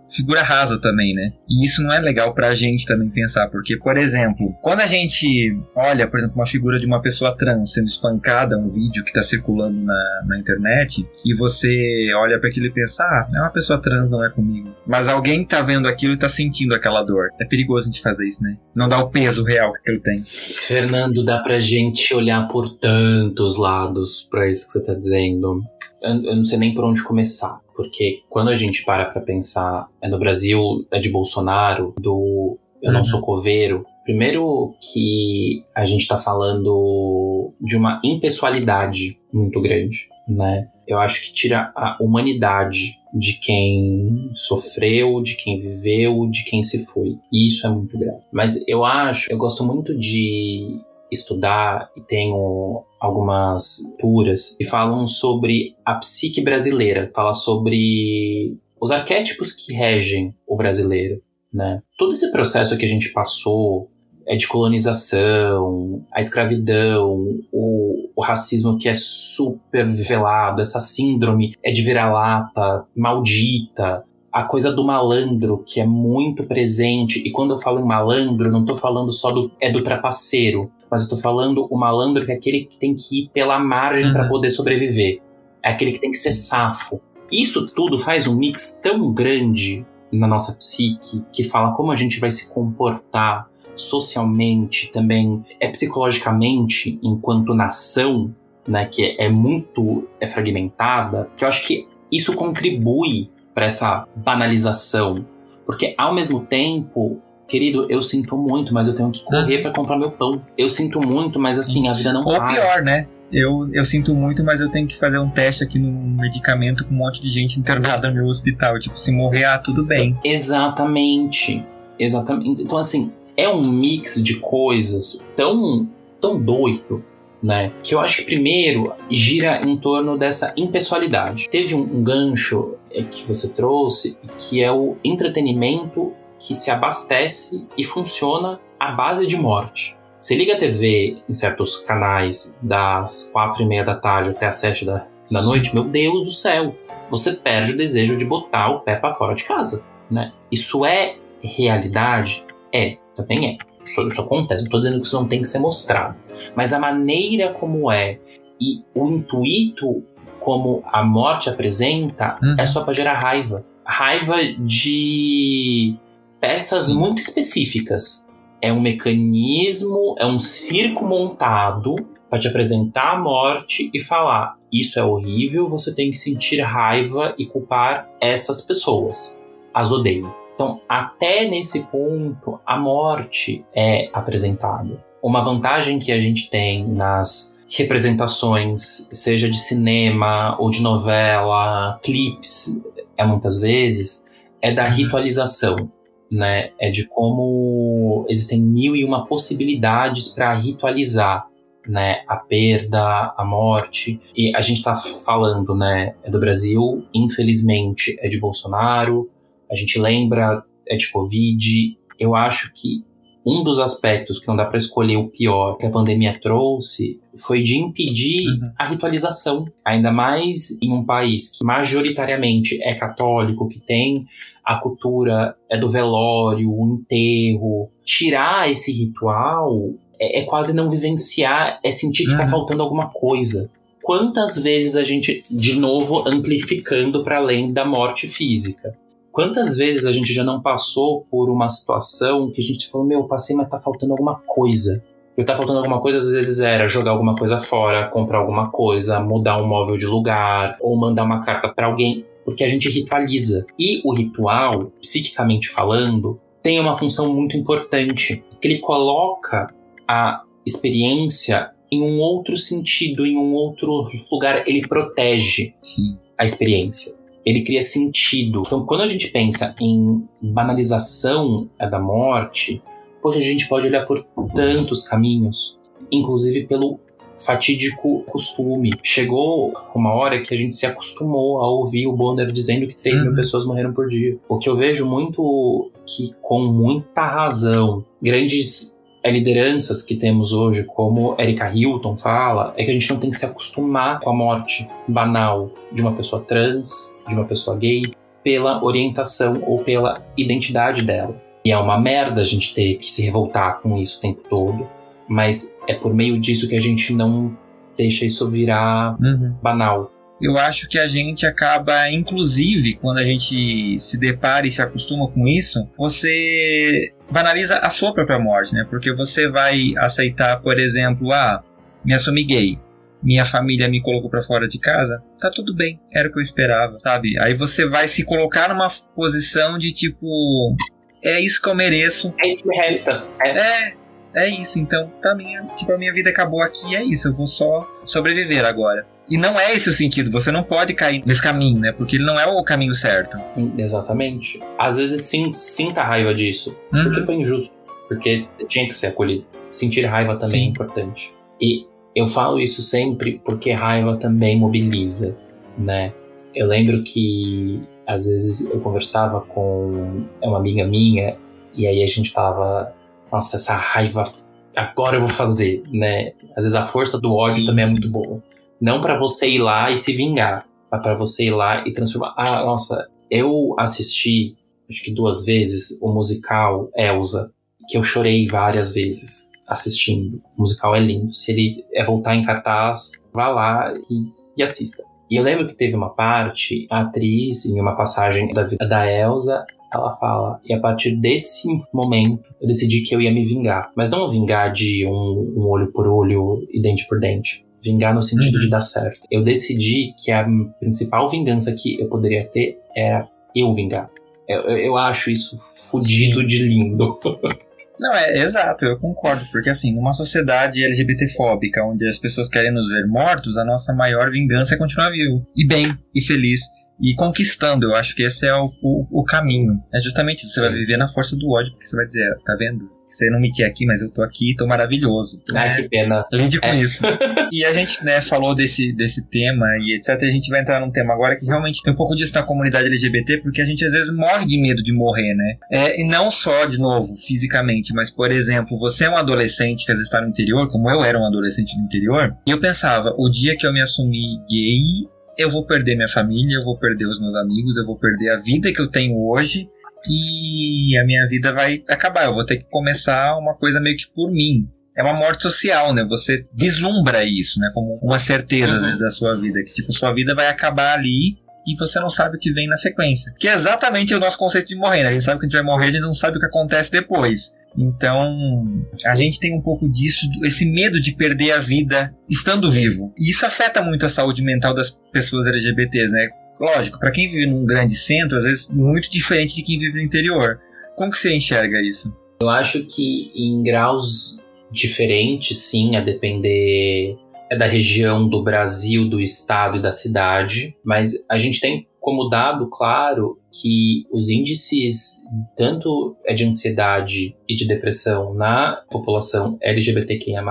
figura rasa também, né? E isso não é legal pra gente também pensar, porque, por exemplo, quando a gente olha, por exemplo, uma figura de uma pessoa trans sendo espancada, um vídeo que tá circulando na, na internet, e você olha para aquilo e pensa, ah, é uma pessoa trans, não é comigo. Mas alguém tá vendo aquilo e tá sentindo aquela dor. É perigoso a gente fazer isso, né? Não dá o peso real que aquilo tem. Fernando, dá pra gente olhar por tantos lados pra isso que você tá dizendo. Eu, eu não sei nem por onde começar porque quando a gente para para pensar é no Brasil é de Bolsonaro, do eu não uhum. sou coveiro, primeiro que a gente está falando de uma impessoalidade muito grande, né? Eu acho que tira a humanidade de quem sofreu, de quem viveu, de quem se foi. E isso é muito grave. Mas eu acho, eu gosto muito de estudar e tenho algumas turas que falam sobre a psique brasileira, fala sobre os arquétipos que regem o brasileiro, né? Todo esse processo que a gente passou é de colonização, a escravidão, o, o racismo que é super velado, essa síndrome é de vira-lata, maldita, a coisa do malandro que é muito presente. E quando eu falo em malandro, não estou falando só do é do trapaceiro, mas eu tô falando o malandro que é aquele que tem que ir pela margem uhum. para poder sobreviver. É aquele que tem que ser safo. Isso tudo faz um mix tão grande na nossa psique que fala como a gente vai se comportar socialmente, também é psicologicamente enquanto nação, né, que é, muito é fragmentada, que eu acho que isso contribui para essa banalização, porque ao mesmo tempo querido, eu sinto muito, mas eu tenho que correr para comprar meu pão. Eu sinto muito, mas assim, a vida não Ou para. pior, né? Eu, eu sinto muito, mas eu tenho que fazer um teste aqui no medicamento com um monte de gente internada no meu hospital. Tipo, se morrer, ah, tudo bem. Exatamente. Exatamente. Então, assim, é um mix de coisas tão, tão doido, né? Que eu acho que primeiro gira em torno dessa impessoalidade. Teve um, um gancho é, que você trouxe, que é o entretenimento que se abastece e funciona à base de morte. Você liga a TV em certos canais das quatro e meia da tarde até as sete da, da noite, meu Deus do céu, você perde o desejo de botar o pé para fora de casa, né? Isso é realidade? É, também é. Isso, isso acontece. Não estou dizendo que isso não tem que ser mostrado, mas a maneira como é e o intuito como a morte apresenta hum. é só para gerar raiva, raiva de peças muito específicas. É um mecanismo, é um circo montado para te apresentar a morte e falar: isso é horrível, você tem que sentir raiva e culpar essas pessoas. As odeio. Então, até nesse ponto, a morte é apresentada. Uma vantagem que a gente tem nas representações, seja de cinema ou de novela, clipes, é muitas vezes, é da uhum. ritualização né? É de como existem mil e uma possibilidades para ritualizar, né? A perda, a morte. E a gente está falando, né? É do Brasil, infelizmente é de Bolsonaro. A gente lembra é de Covid. Eu acho que um dos aspectos que não dá para escolher o pior que a pandemia trouxe foi de impedir uhum. a ritualização, ainda mais em um país que majoritariamente é católico, que tem a cultura é do velório, o enterro. Tirar esse ritual é, é quase não vivenciar, é sentir que está uhum. faltando alguma coisa. Quantas vezes a gente, de novo, amplificando para além da morte física? Quantas vezes a gente já não passou por uma situação que a gente falou, meu, passei, mas tá faltando alguma coisa. E tá faltando alguma coisa, às vezes era jogar alguma coisa fora, comprar alguma coisa, mudar um móvel de lugar, ou mandar uma carta para alguém porque a gente ritualiza. E o ritual, psiquicamente falando, tem uma função muito importante, que ele coloca a experiência em um outro sentido, em um outro lugar, ele protege Sim. a experiência. Ele cria sentido. Então, quando a gente pensa em banalização da morte, poxa, a gente pode olhar por tantos caminhos, inclusive pelo fatídico costume. Chegou uma hora que a gente se acostumou a ouvir o Bonner dizendo que 3 uhum. mil pessoas morreram por dia. O que eu vejo muito que, com muita razão, grandes lideranças que temos hoje, como Erika Hilton fala, é que a gente não tem que se acostumar com a morte banal de uma pessoa trans, de uma pessoa gay, pela orientação ou pela identidade dela. E é uma merda a gente ter que se revoltar com isso o tempo todo mas é por meio disso que a gente não deixa isso virar uhum. banal. Eu acho que a gente acaba, inclusive, quando a gente se depara e se acostuma com isso, você banaliza a sua própria morte, né? Porque você vai aceitar, por exemplo, ah, me assumi gay, minha família me colocou para fora de casa, tá tudo bem, era o que eu esperava, sabe? Aí você vai se colocar numa posição de tipo, é isso que eu mereço. É isso que resta. É, é é isso, então, pra mim, tipo, a minha vida acabou aqui é isso, eu vou só sobreviver agora. E não é esse o sentido, você não pode cair nesse caminho, né? Porque ele não é o caminho certo. Exatamente. Às vezes sim, sinta raiva disso, uhum. porque foi injusto, porque tinha que ser acolhido. Sentir raiva também é sim. é importante. E eu falo isso sempre porque raiva também mobiliza, né? Eu lembro que às vezes eu conversava com uma amiga minha e aí a gente falava nossa, essa raiva, agora eu vou fazer, né? Às vezes a força do ódio sim, também é sim. é muito boa. Não para você ir lá e se vingar, mas para você ir lá e transformar. Ah, nossa, eu assisti, acho que duas vezes, o musical Elsa, que eu chorei várias vezes assistindo. O musical é lindo. Se ele é voltar em cartaz, vá lá e, e assista. E eu lembro que teve uma parte, a atriz, em uma passagem da vida da Elsa, ela fala, e a partir desse momento eu decidi que eu ia me vingar. Mas não vingar de um, um olho por olho e dente por dente. Vingar no sentido uhum. de dar certo. Eu decidi que a principal vingança que eu poderia ter era eu vingar. Eu, eu acho isso fudido Sim. de lindo. Não, é exato, eu concordo, porque assim, numa sociedade LGBTfóbica, onde as pessoas querem nos ver mortos, a nossa maior vingança é continuar vivo, e bem, e feliz, e conquistando. Eu acho que esse é o, o, o caminho. É justamente isso. Você Sim. vai viver na força do ódio, porque você vai dizer, tá vendo? Você não me quer aqui, mas eu tô aqui, tô maravilhoso. Ai, que pena. Lide com é. isso. e a gente, né, falou desse, desse tema e etc. A gente vai entrar num tema agora que realmente tem um pouco disso na comunidade LGBT, porque a gente às vezes morre de medo de morrer, né? É, e não só, de novo, fisicamente, mas, por exemplo, você é um adolescente que às vezes está no interior, como eu era um adolescente no interior, e eu pensava, o dia que eu me assumi gay, eu vou perder minha família, eu vou perder os meus amigos, eu vou perder a vida que eu tenho hoje e a minha vida vai acabar. Eu vou ter que começar uma coisa meio que por mim. É uma morte social, né? Você vislumbra isso, né? Como uma certeza, às uhum. vezes, da sua vida. Que, tipo, sua vida vai acabar ali e você não sabe o que vem na sequência. Que é exatamente o nosso conceito de morrer, né? A gente sabe que a gente vai morrer, a gente não sabe o que acontece depois. Então, a gente tem um pouco disso, esse medo de perder a vida estando vivo. E isso afeta muito a saúde mental das pessoas LGBTs, né? Lógico, para quem vive num grande centro, às vezes muito diferente de quem vive no interior. Como que você enxerga isso? Eu acho que em graus diferentes, sim, a depender é da região do Brasil, do estado e da cidade, mas a gente tem como dado claro que os índices tanto é de ansiedade e de depressão na população LGBTQIA+,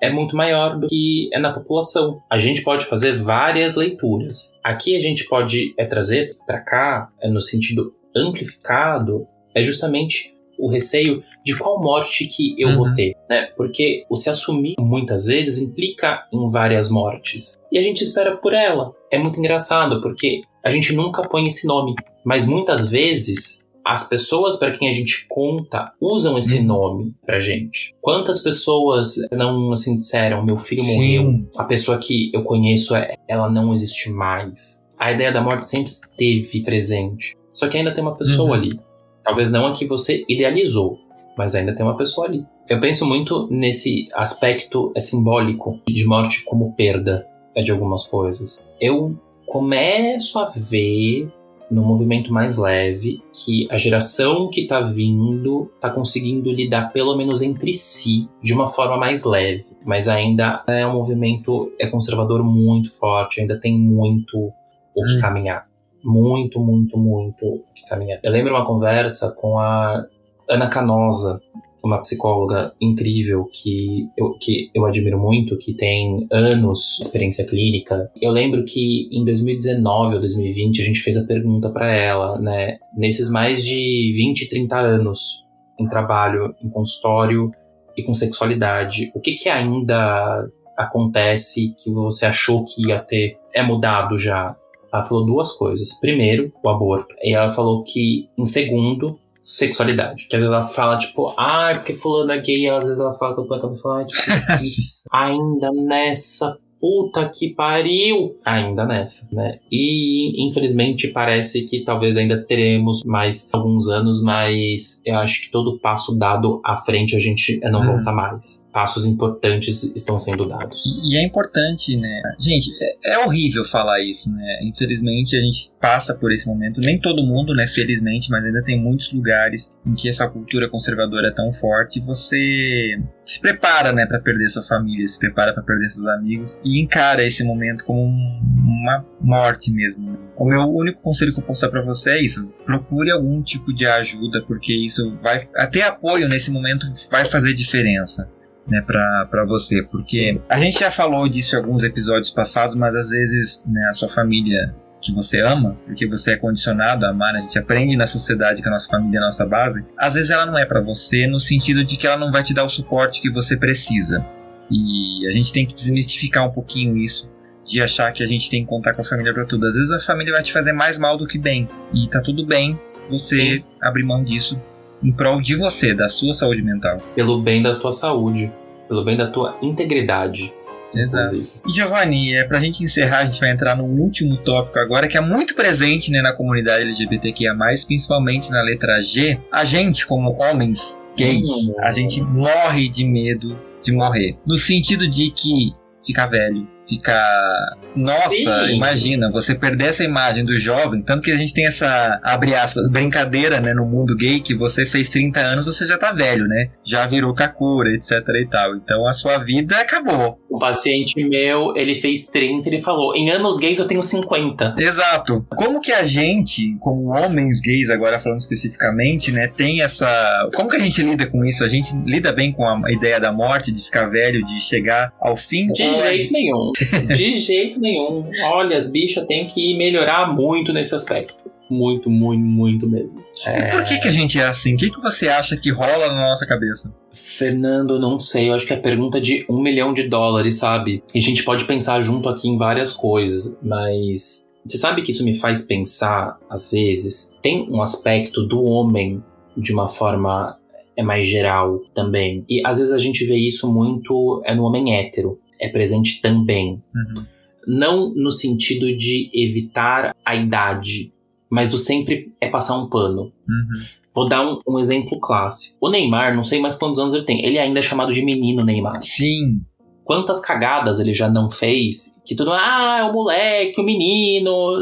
é muito maior do que é na população. A gente pode fazer várias leituras. Aqui a gente pode é, trazer para cá, é, no sentido amplificado, é justamente o receio de qual morte que eu uhum. vou ter, né? Porque o se assumir muitas vezes implica em várias mortes. E a gente espera por ela. É muito engraçado porque a gente nunca põe esse nome, mas muitas vezes as pessoas para quem a gente conta usam esse hum. nome pra gente. Quantas pessoas não assim disseram, meu filho Sim. morreu, a pessoa que eu conheço, é, ela não existe mais. A ideia da morte sempre esteve presente. Só que ainda tem uma pessoa uhum. ali. Talvez não a que você idealizou, mas ainda tem uma pessoa ali. Eu penso muito nesse aspecto é simbólico de morte como perda é de algumas coisas. Eu começo a ver no movimento mais leve que a geração que tá vindo tá conseguindo lidar pelo menos entre si de uma forma mais leve, mas ainda é um movimento é conservador muito forte, ainda tem muito o que hum. caminhar. Muito, muito, muito que caminha. Eu lembro uma conversa com a Ana Canosa, uma psicóloga incrível que eu, que eu admiro muito, que tem anos de experiência clínica. Eu lembro que em 2019 ou 2020 a gente fez a pergunta para ela, né? Nesses mais de 20, 30 anos em trabalho, em consultório e com sexualidade, o que que ainda acontece que você achou que ia ter é mudado já? Ela falou duas coisas. Primeiro, o aborto. E ela falou que, em segundo, sexualidade. Que às vezes ela fala, tipo, ah, porque fulano é gay, e às vezes ela fala que eu tô acabando de falar, tipo, ainda nessa puta que pariu, ainda nessa, né? E infelizmente parece que talvez ainda teremos mais alguns anos, mas eu acho que todo passo dado à frente a gente não uhum. volta mais. Passos importantes estão sendo dados. E, e é importante, né? Gente, é, é, horrível falar isso, né? Infelizmente a gente passa por esse momento, nem todo mundo, né? Felizmente, mas ainda tem muitos lugares em que essa cultura conservadora é tão forte você se prepara, né, para perder sua família, se prepara para perder seus amigos. E e encara esse momento como uma morte mesmo. O meu único conselho que eu posso dar para você é isso: procure algum tipo de ajuda, porque isso vai até apoio nesse momento vai fazer diferença. Né, para você, porque Sim. a gente já falou disso em alguns episódios passados, mas às vezes né, a sua família que você ama, porque você é condicionado a amar, né? a gente aprende na sociedade que a nossa família é a nossa base, às vezes ela não é para você no sentido de que ela não vai te dar o suporte que você precisa. E a gente tem que desmistificar um pouquinho isso de achar que a gente tem que contar com a família para tudo. Às vezes a família vai te fazer mais mal do que bem. E tá tudo bem você Sim. abrir mão disso em prol de você, da sua saúde mental. Pelo bem da tua saúde, pelo bem da tua integridade. Exato. E Giovanni, é, pra gente encerrar, a gente vai entrar no último tópico agora, que é muito presente né, na comunidade LGBTQIA, principalmente na letra G. A gente, como homens gays, hum. a gente morre de medo de morrer. No sentido de que ficar velho, ficar. Nossa, Sim. imagina, você perder essa imagem do jovem, tanto que a gente tem essa, abre aspas, brincadeira, né, no mundo gay, que você fez 30 anos, você já tá velho, né? Já virou Kakura, etc e tal. Então a sua vida acabou. Um paciente meu, ele fez 30, ele falou, em anos gays eu tenho 50. Exato. Como que a gente, como homens gays, agora falando especificamente, né, tem essa... Como que a gente lida com isso? A gente lida bem com a ideia da morte, de ficar velho, de chegar ao fim? De jeito nenhum. De jeito nenhum. Olha, as bichas têm que melhorar muito nesse aspecto. Muito, muito, muito mesmo. É... Por que, que a gente é assim? O que, que você acha que rola na nossa cabeça? Fernando, não sei. Eu acho que é pergunta de um milhão de dólares, sabe? E a gente pode pensar junto aqui em várias coisas, mas você sabe que isso me faz pensar, às vezes, tem um aspecto do homem de uma forma é mais geral também. E às vezes a gente vê isso muito é no homem hétero é presente também. Uhum. Não no sentido de evitar a idade, mas do sempre é passar um pano. Uhum. Vou dar um, um, exemplo clássico. O Neymar, não sei mais quantos anos ele tem, ele ainda é chamado de menino Neymar. Sim. Quantas cagadas ele já não fez que tudo, ah, é o moleque, o menino.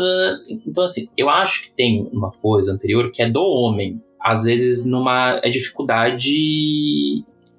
Então, assim, eu acho que tem uma coisa anterior que é do homem. Às vezes, numa é dificuldade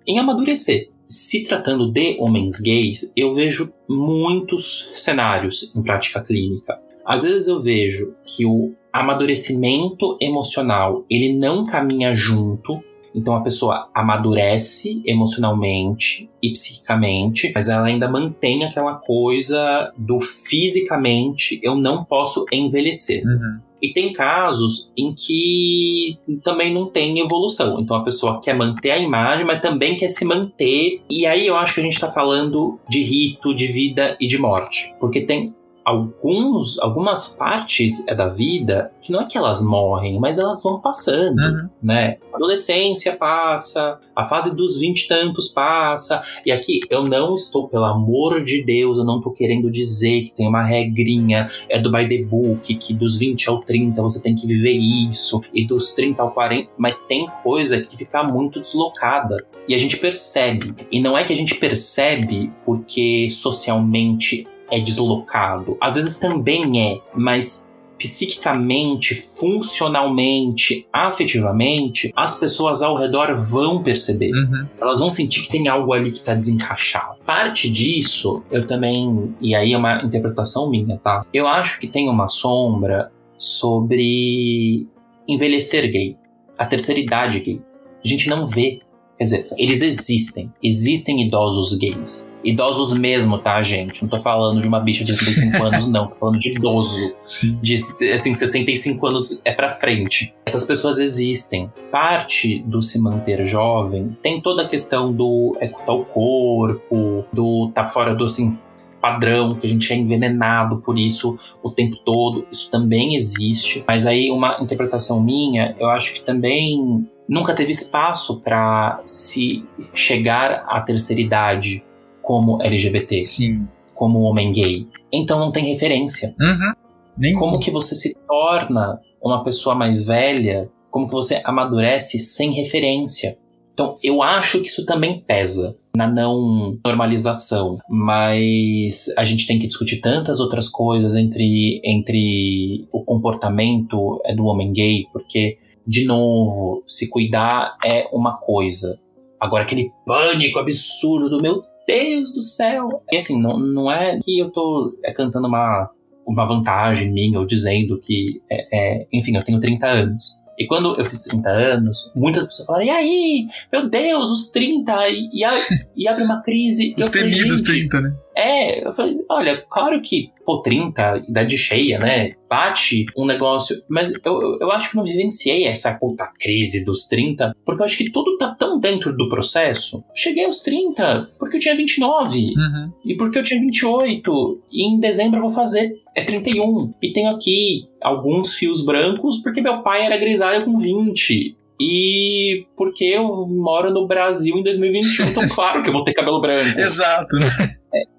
em amadurecer se tratando de homens gays, eu vejo muitos cenários em prática clínica. Às vezes eu vejo que o amadurecimento emocional ele não caminha junto, então a pessoa amadurece emocionalmente e psiquicamente, mas ela ainda mantém aquela coisa do fisicamente eu não posso envelhecer. Uhum. E tem casos em que também não tem evolução. Então a pessoa quer manter a imagem, mas também quer se manter. E aí eu acho que a gente está falando de rito, de vida e de morte. Porque tem alguns, algumas partes é da vida que não é que elas morrem, mas elas vão passando, uhum. né? A adolescência passa, a fase dos vinte e tantos passa, e aqui eu não estou, pelo amor de Deus, eu não estou querendo dizer que tem uma regrinha, é do by the book, que dos 20 ao 30 você tem que viver isso, e dos 30 ao 40, mas tem coisa que fica muito deslocada. E a gente percebe. E não é que a gente percebe porque socialmente é deslocado. Às vezes também é, mas psiquicamente, funcionalmente, afetivamente, as pessoas ao redor vão perceber. Uhum. Elas vão sentir que tem algo ali que está desencaixado. Parte disso, eu também, e aí é uma interpretação minha, tá? Eu acho que tem uma sombra sobre envelhecer gay, a terceira idade gay. A gente não vê. Quer dizer, eles existem. Existem idosos gays. Idosos mesmo, tá, gente? Não tô falando de uma bicha de 35 anos, não. Tô falando de idoso. Sim. De, assim, 65 anos é pra frente. Essas pessoas existem. Parte do se manter jovem tem toda a questão do é o corpo, do tá fora do, assim, padrão, que a gente é envenenado por isso o tempo todo. Isso também existe. Mas aí, uma interpretação minha, eu acho que também nunca teve espaço para se chegar à terceira idade como LGBT, Sim. como homem gay. Então não tem referência. Uhum. Nem Como que você se torna uma pessoa mais velha? Como que você amadurece sem referência? Então, eu acho que isso também pesa na não normalização, mas a gente tem que discutir tantas outras coisas entre, entre o comportamento é, do homem gay, porque, de novo, se cuidar é uma coisa. Agora, aquele pânico absurdo do meu Deus do céu. E assim, não, não é que eu tô é, cantando uma, uma vantagem minha ou dizendo que, é, é, enfim, eu tenho 30 anos. E quando eu fiz 30 anos, muitas pessoas falaram: e aí, meu Deus, os 30, e, e, a- e abre uma crise. Os temidos "Gente, 30, né? É, eu falei, olha, claro que, pô, 30, idade cheia, né? Bate um negócio. Mas eu, eu, acho que não vivenciei essa puta crise dos 30, porque eu acho que tudo tá tão dentro do processo. Cheguei aos 30 porque eu tinha 29. Uhum. E porque eu tinha 28, e em dezembro eu vou fazer é 31. E tenho aqui alguns fios brancos porque meu pai era grisalho com 20. E porque eu moro no Brasil em 2021, então claro que eu vou ter cabelo branco. Exato, né?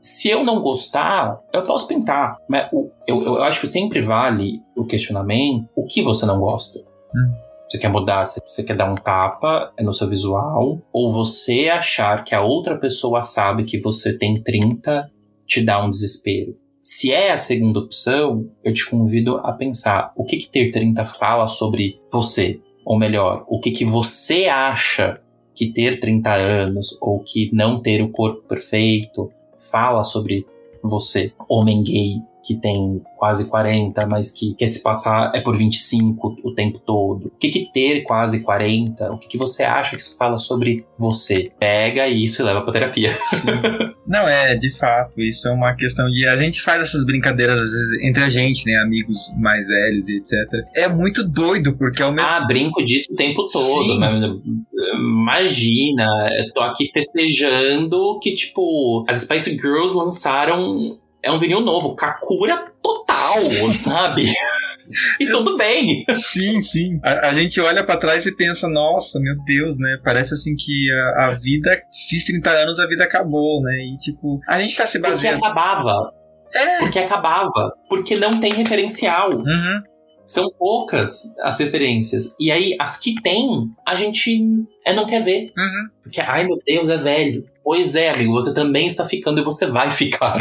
Se eu não gostar, eu posso pintar. Mas o- eu, eu acho que sempre vale o questionamento: o que você não gosta? Hum. Você quer mudar, você- você quer dar um tapa no seu visual, ou você achar que a outra pessoa sabe que você tem 30 te dá um desespero. Se é a segunda opção, eu te convido a pensar o que, que ter 30 fala sobre você. Ou melhor, o que, que você acha que ter 30 anos ou que não ter o corpo perfeito fala sobre você, homem gay que tem quase 40, mas que quer se passar é por 25 o tempo todo. O que que ter quase 40? O que que você acha que isso fala sobre você? Pega isso e leva pra terapia. Não, é, de fato, isso é uma questão de. A gente faz essas brincadeiras, às vezes, entre a gente, né? Amigos mais velhos e etc. É muito doido, porque ao mesmo Ah, brinco disso o tempo todo. Sim. mas- Imagina, eu tô aqui festejando que, tipo, as Spice Girls lançaram. É um vinil novo, Kakura total, sabe? E tudo bem. Sim, sim. A, a gente olha pra trás e pensa, nossa, meu Deus, né? Parece assim que a, a vida. Fiz 30 anos, a vida acabou, né? E tipo, a gente tá se Porque baseando. acabava. É. Porque acabava. Porque não tem referencial. Uhum. São poucas as referências. E aí, as que tem, a gente é, não quer ver. Uhum. Porque, ai meu Deus, é velho. Pois é, amigo, você também está ficando e você vai ficar.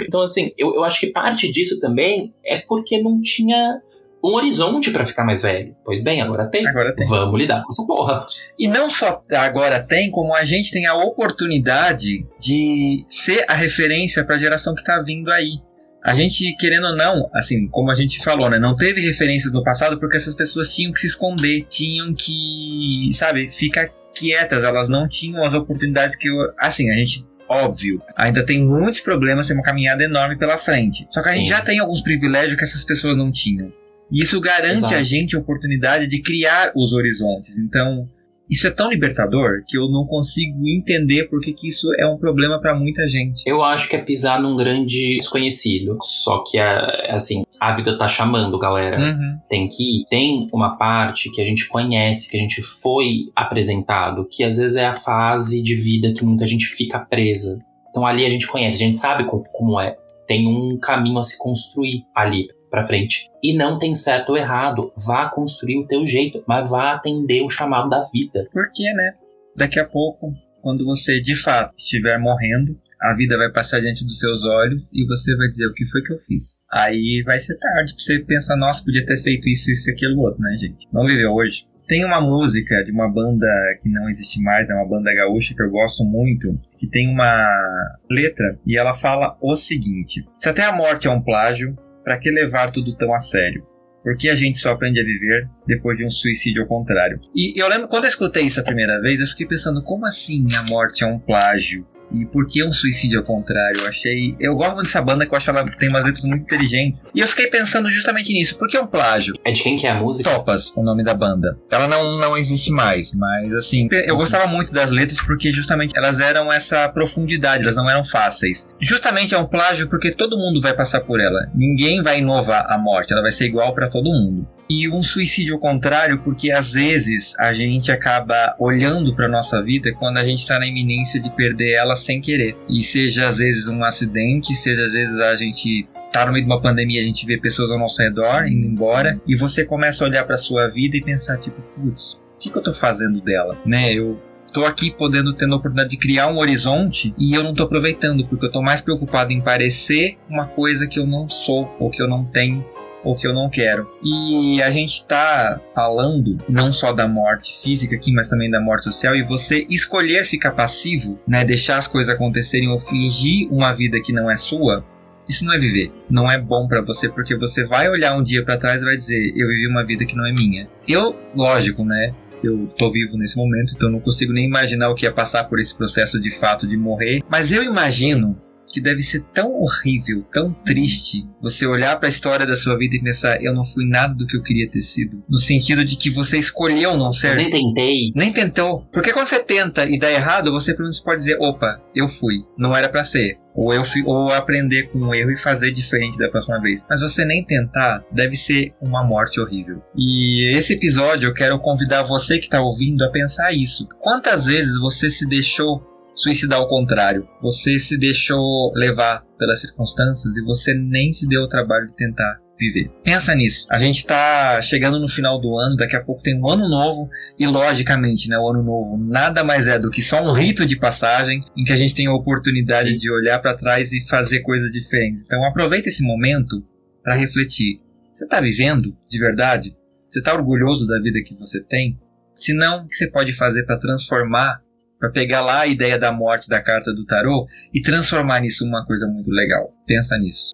Então, assim, eu, eu acho que parte disso também é porque não tinha um horizonte pra ficar mais velho. Pois bem, agora tem. Agora tem. Vamos lidar com essa porra. E não só agora tem, como a gente tem a oportunidade de ser a referência para a geração que tá vindo aí. A gente, querendo ou não, assim, como a gente falou, né? Não teve referências no passado porque essas pessoas tinham que se esconder, tinham que, sabe, ficar quietas, elas não tinham as oportunidades que, eu, assim, a gente. Óbvio, ainda tem muitos problemas, tem uma caminhada enorme pela frente. Só que a Sim. gente já tem alguns privilégios que essas pessoas não tinham. E isso garante Exato. a gente a oportunidade de criar os horizontes. Então, isso é tão libertador que eu não consigo entender por que, que isso é um problema pra muita gente. Eu acho que é pisar num grande desconhecido. Só que, é, assim, a vida tá chamando, galera. Uhum. tem que ir. Tem uma parte que a gente conhece, que a gente foi apresentado, que às vezes é a fase de vida que muita gente fica presa. Então ali a gente conhece, a gente sabe co- como é. Tem um caminho a se construir ali pra frente. E não tem certo ou errado. Vá construir o teu jeito, mas vá atender o chamado da vida. Porque, né? Daqui a pouco, quando você de fato estiver morrendo, a vida vai passar diante dos seus olhos e você vai dizer o que foi que eu fiz. Aí vai ser tarde pra você pensar, nossa, podia ter feito isso, isso aquilo outro, né, gente? Não viveu hoje. Tem uma música de uma banda que não existe mais, é uma banda gaúcha que eu gosto muito, que tem uma letra e ela fala o seguinte: Se até a morte é um plágio, pra que levar tudo tão a sério? Por que a gente só aprende a viver depois de um suicídio ao contrário? E eu lembro, quando eu escutei isso a primeira vez, eu fiquei pensando, como assim a morte é um plágio? E por que um suicídio ao contrário? Eu achei. Eu gosto muito dessa banda que eu acho que ela tem umas letras muito inteligentes. E eu fiquei pensando justamente nisso. Por que um plágio? É de quem que é a música? Topas, o nome da banda. Ela não, não existe mais, mas assim, eu gostava muito das letras porque justamente elas eram essa profundidade, elas não eram fáceis. Justamente é um plágio porque todo mundo vai passar por ela. Ninguém vai inovar a morte, ela vai ser igual para todo mundo. E um suicídio ao contrário, porque às vezes a gente acaba olhando para nossa vida quando a gente está na iminência de perder ela sem querer. E seja às vezes um acidente, seja às vezes a gente tá no meio de uma pandemia, a gente vê pessoas ao nosso redor indo embora e você começa a olhar para sua vida e pensar tipo, putz, o que, que eu tô fazendo dela, né? Eu tô aqui podendo tendo a oportunidade de criar um horizonte e eu não tô aproveitando porque eu tô mais preocupado em parecer uma coisa que eu não sou ou que eu não tenho ou que eu não quero. E a gente está falando não só da morte física aqui, mas também da morte social. E você escolher ficar passivo, né, deixar as coisas acontecerem ou fingir uma vida que não é sua, isso não é viver. Não é bom para você porque você vai olhar um dia para trás e vai dizer: eu vivi uma vida que não é minha. Eu, lógico, né? Eu tô vivo nesse momento, então não consigo nem imaginar o que ia passar por esse processo de fato de morrer. Mas eu imagino que deve ser tão horrível, tão triste, você olhar para a história da sua vida e pensar, eu não fui nada do que eu queria ter sido. No sentido de que você escolheu não ser. Eu nem tentei. Nem tentou. Porque quando você tenta e dá errado, você pelo menos pode dizer, opa, eu fui. Não era para ser. Ou, eu fui, ou aprender com o erro e fazer diferente da próxima vez. Mas você nem tentar deve ser uma morte horrível. E esse episódio eu quero convidar você que está ouvindo a pensar isso. Quantas vezes você se deixou suicidar ao contrário. Você se deixou levar pelas circunstâncias e você nem se deu o trabalho de tentar viver. Pensa nisso. A gente está chegando no final do ano, daqui a pouco tem um ano novo e logicamente, né, o ano novo nada mais é do que só um rito de passagem em que a gente tem a oportunidade Sim. de olhar para trás e fazer coisas diferentes. Então aproveita esse momento para refletir. Você está vivendo de verdade? Você está orgulhoso da vida que você tem? Se não, o que você pode fazer para transformar para pegar lá a ideia da morte da carta do tarô e transformar nisso uma coisa muito legal. Pensa nisso.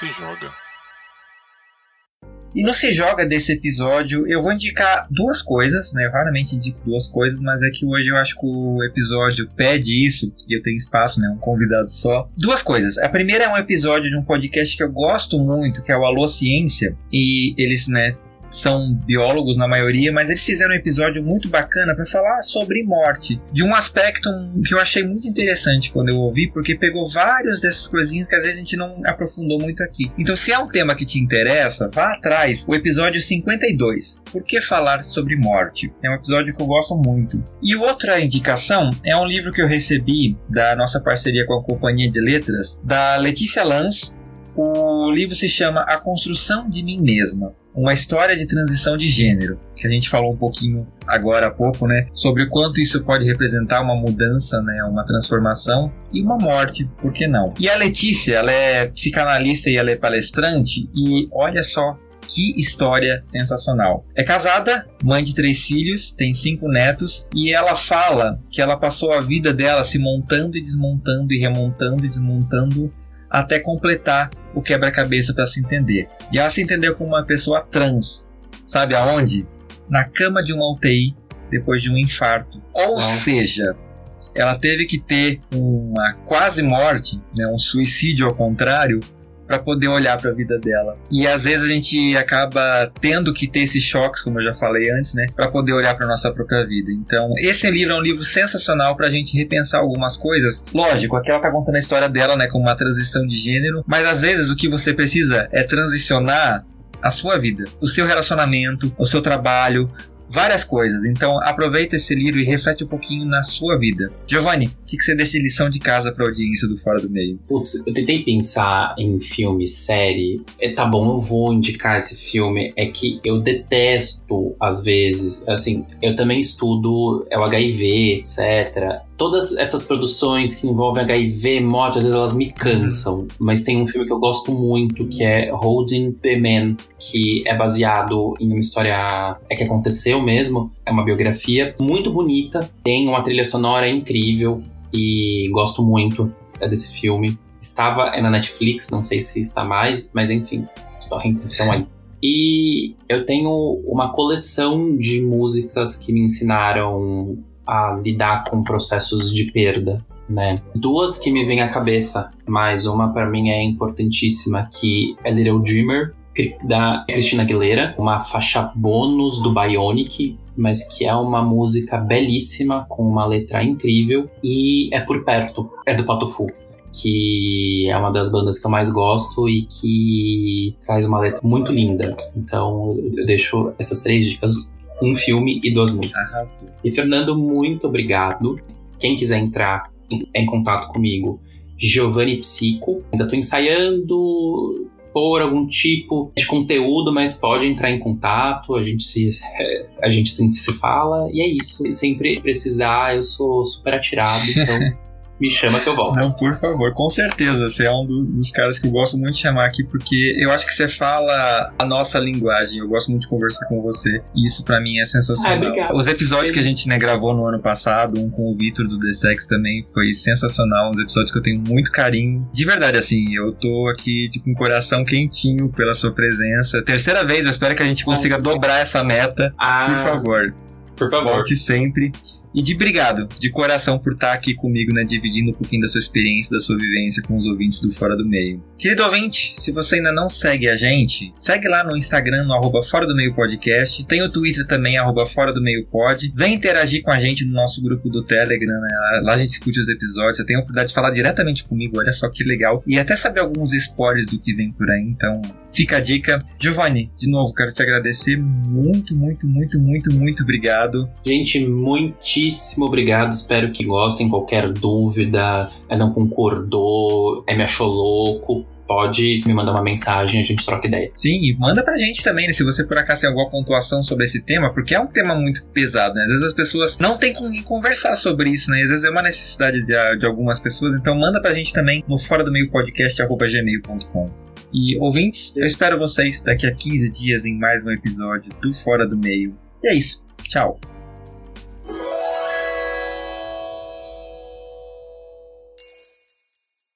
Se joga. E no Se Joga desse episódio, eu vou indicar duas coisas, né? Eu raramente indico duas coisas, mas é que hoje eu acho que o episódio pede isso, e eu tenho espaço, né? Um convidado só. Duas coisas. A primeira é um episódio de um podcast que eu gosto muito, que é o Alô Ciência, e eles, né, são biólogos na maioria, mas eles fizeram um episódio muito bacana para falar sobre morte, de um aspecto que eu achei muito interessante quando eu ouvi, porque pegou várias dessas coisinhas que às vezes a gente não aprofundou muito aqui. Então, se é um tema que te interessa, vá atrás. O episódio 52, Por que falar sobre morte? É um episódio que eu gosto muito. E outra indicação é um livro que eu recebi da nossa parceria com a Companhia de Letras, da Letícia Lanz. O livro se chama A Construção de Mim Mesma uma história de transição de gênero, que a gente falou um pouquinho agora há pouco, né, sobre o quanto isso pode representar uma mudança, né, uma transformação e uma morte, por que não? E a Letícia, ela é psicanalista e ela é palestrante e olha só que história sensacional. É casada, mãe de três filhos, tem cinco netos e ela fala que ela passou a vida dela se montando e desmontando e remontando e desmontando até completar o quebra-cabeça para se entender. E ela se entendeu como uma pessoa trans. Sabe aonde? Na cama de uma UTI depois de um infarto. Ou seja, ela teve que ter uma quase morte, né, um suicídio ao contrário, para poder olhar para a vida dela. E às vezes a gente acaba tendo que ter esses choques, como eu já falei antes, né, para poder olhar para nossa própria vida. Então, esse livro é um livro sensacional para a gente repensar algumas coisas. Lógico, aqui ela tá contando a história dela, né, como uma transição de gênero, mas às vezes o que você precisa é transicionar a sua vida, o seu relacionamento, o seu trabalho, várias coisas. Então aproveita esse livro e reflete um pouquinho na sua vida. Giovanni, o que, que você deixa de lição de casa para audiência do Fora do Meio? Putz, eu tentei pensar em filme, série. É, tá bom, eu vou indicar esse filme. É que eu detesto, às vezes, assim, eu também estudo é o HIV, etc todas essas produções que envolvem HIV, morte, às vezes elas me cansam. Mas tem um filme que eu gosto muito, que é Holding the Man, que é baseado em uma história é que aconteceu mesmo, é uma biografia muito bonita, tem uma trilha sonora incrível e gosto muito desse filme. Estava é na Netflix, não sei se está mais, mas enfim, os torrents estão aí. E eu tenho uma coleção de músicas que me ensinaram a lidar com processos de perda, né? Duas que me vêm à cabeça, mas uma para mim é importantíssima, que é Little Dreamer, da Cristina Aguilera, uma faixa bônus do Bionic, mas que é uma música belíssima, com uma letra incrível, e é por perto, é do Patofu que é uma das bandas que eu mais gosto e que traz uma letra muito linda. Então eu deixo essas três dicas: um filme e duas músicas. E Fernando, muito obrigado. Quem quiser entrar em, contato comigo, Giovanni Psico. Ainda estou ensaiando por algum tipo de conteúdo, mas pode entrar em contato, a gente se a gente assim se fala e é isso. Sempre precisar, eu sou super atirado, então me chama que eu volto. Não, por favor, com certeza. Você é um dos caras que eu gosto muito de chamar aqui, porque eu acho que você fala a nossa linguagem. Eu gosto muito de conversar com você. E isso para mim é sensacional. Ah, Os episódios que a gente né, gravou no ano passado, um com o Vitor do The Sex também, foi sensacional. Uns episódios que eu tenho muito carinho. De verdade, assim, eu tô aqui tipo, com o coração quentinho pela sua presença. Terceira vez, eu espero que a gente consiga dobrar essa meta. Ah, Por favor. Por favor. Volte sempre. E de obrigado, de coração, por estar aqui comigo, né, dividindo um pouquinho da sua experiência, da sua vivência com os ouvintes do Fora do Meio. Querido ouvinte, se você ainda não segue a gente, segue lá no Instagram, no arroba Fora do Meio Podcast. Tem o Twitter também, arroba Fora do Meio Pod. Vem interagir com a gente no nosso grupo do Telegram, né? Lá a gente discute os episódios. Você tem a oportunidade de falar diretamente comigo, olha só que legal. E até saber alguns spoilers do que vem por aí, então fica a dica. Giovanni, de novo, quero te agradecer muito, muito, muito, muito, muito obrigado. Gente, muitíssimo obrigado. Espero que gostem. Qualquer dúvida, é, não concordou, é me achou louco, pode me mandar uma mensagem, a gente troca ideia. Sim, e manda pra gente também, né, se você por acaso tem alguma pontuação sobre esse tema, porque é um tema muito pesado, né? Às vezes as pessoas não têm com quem conversar sobre isso, né? Às vezes é uma necessidade de, de algumas pessoas, então manda pra gente também no fora do meio podcast gmail.com. E ouvintes, eu espero vocês daqui a 15 dias em mais um episódio do Fora do Meio. E é isso. Tchau.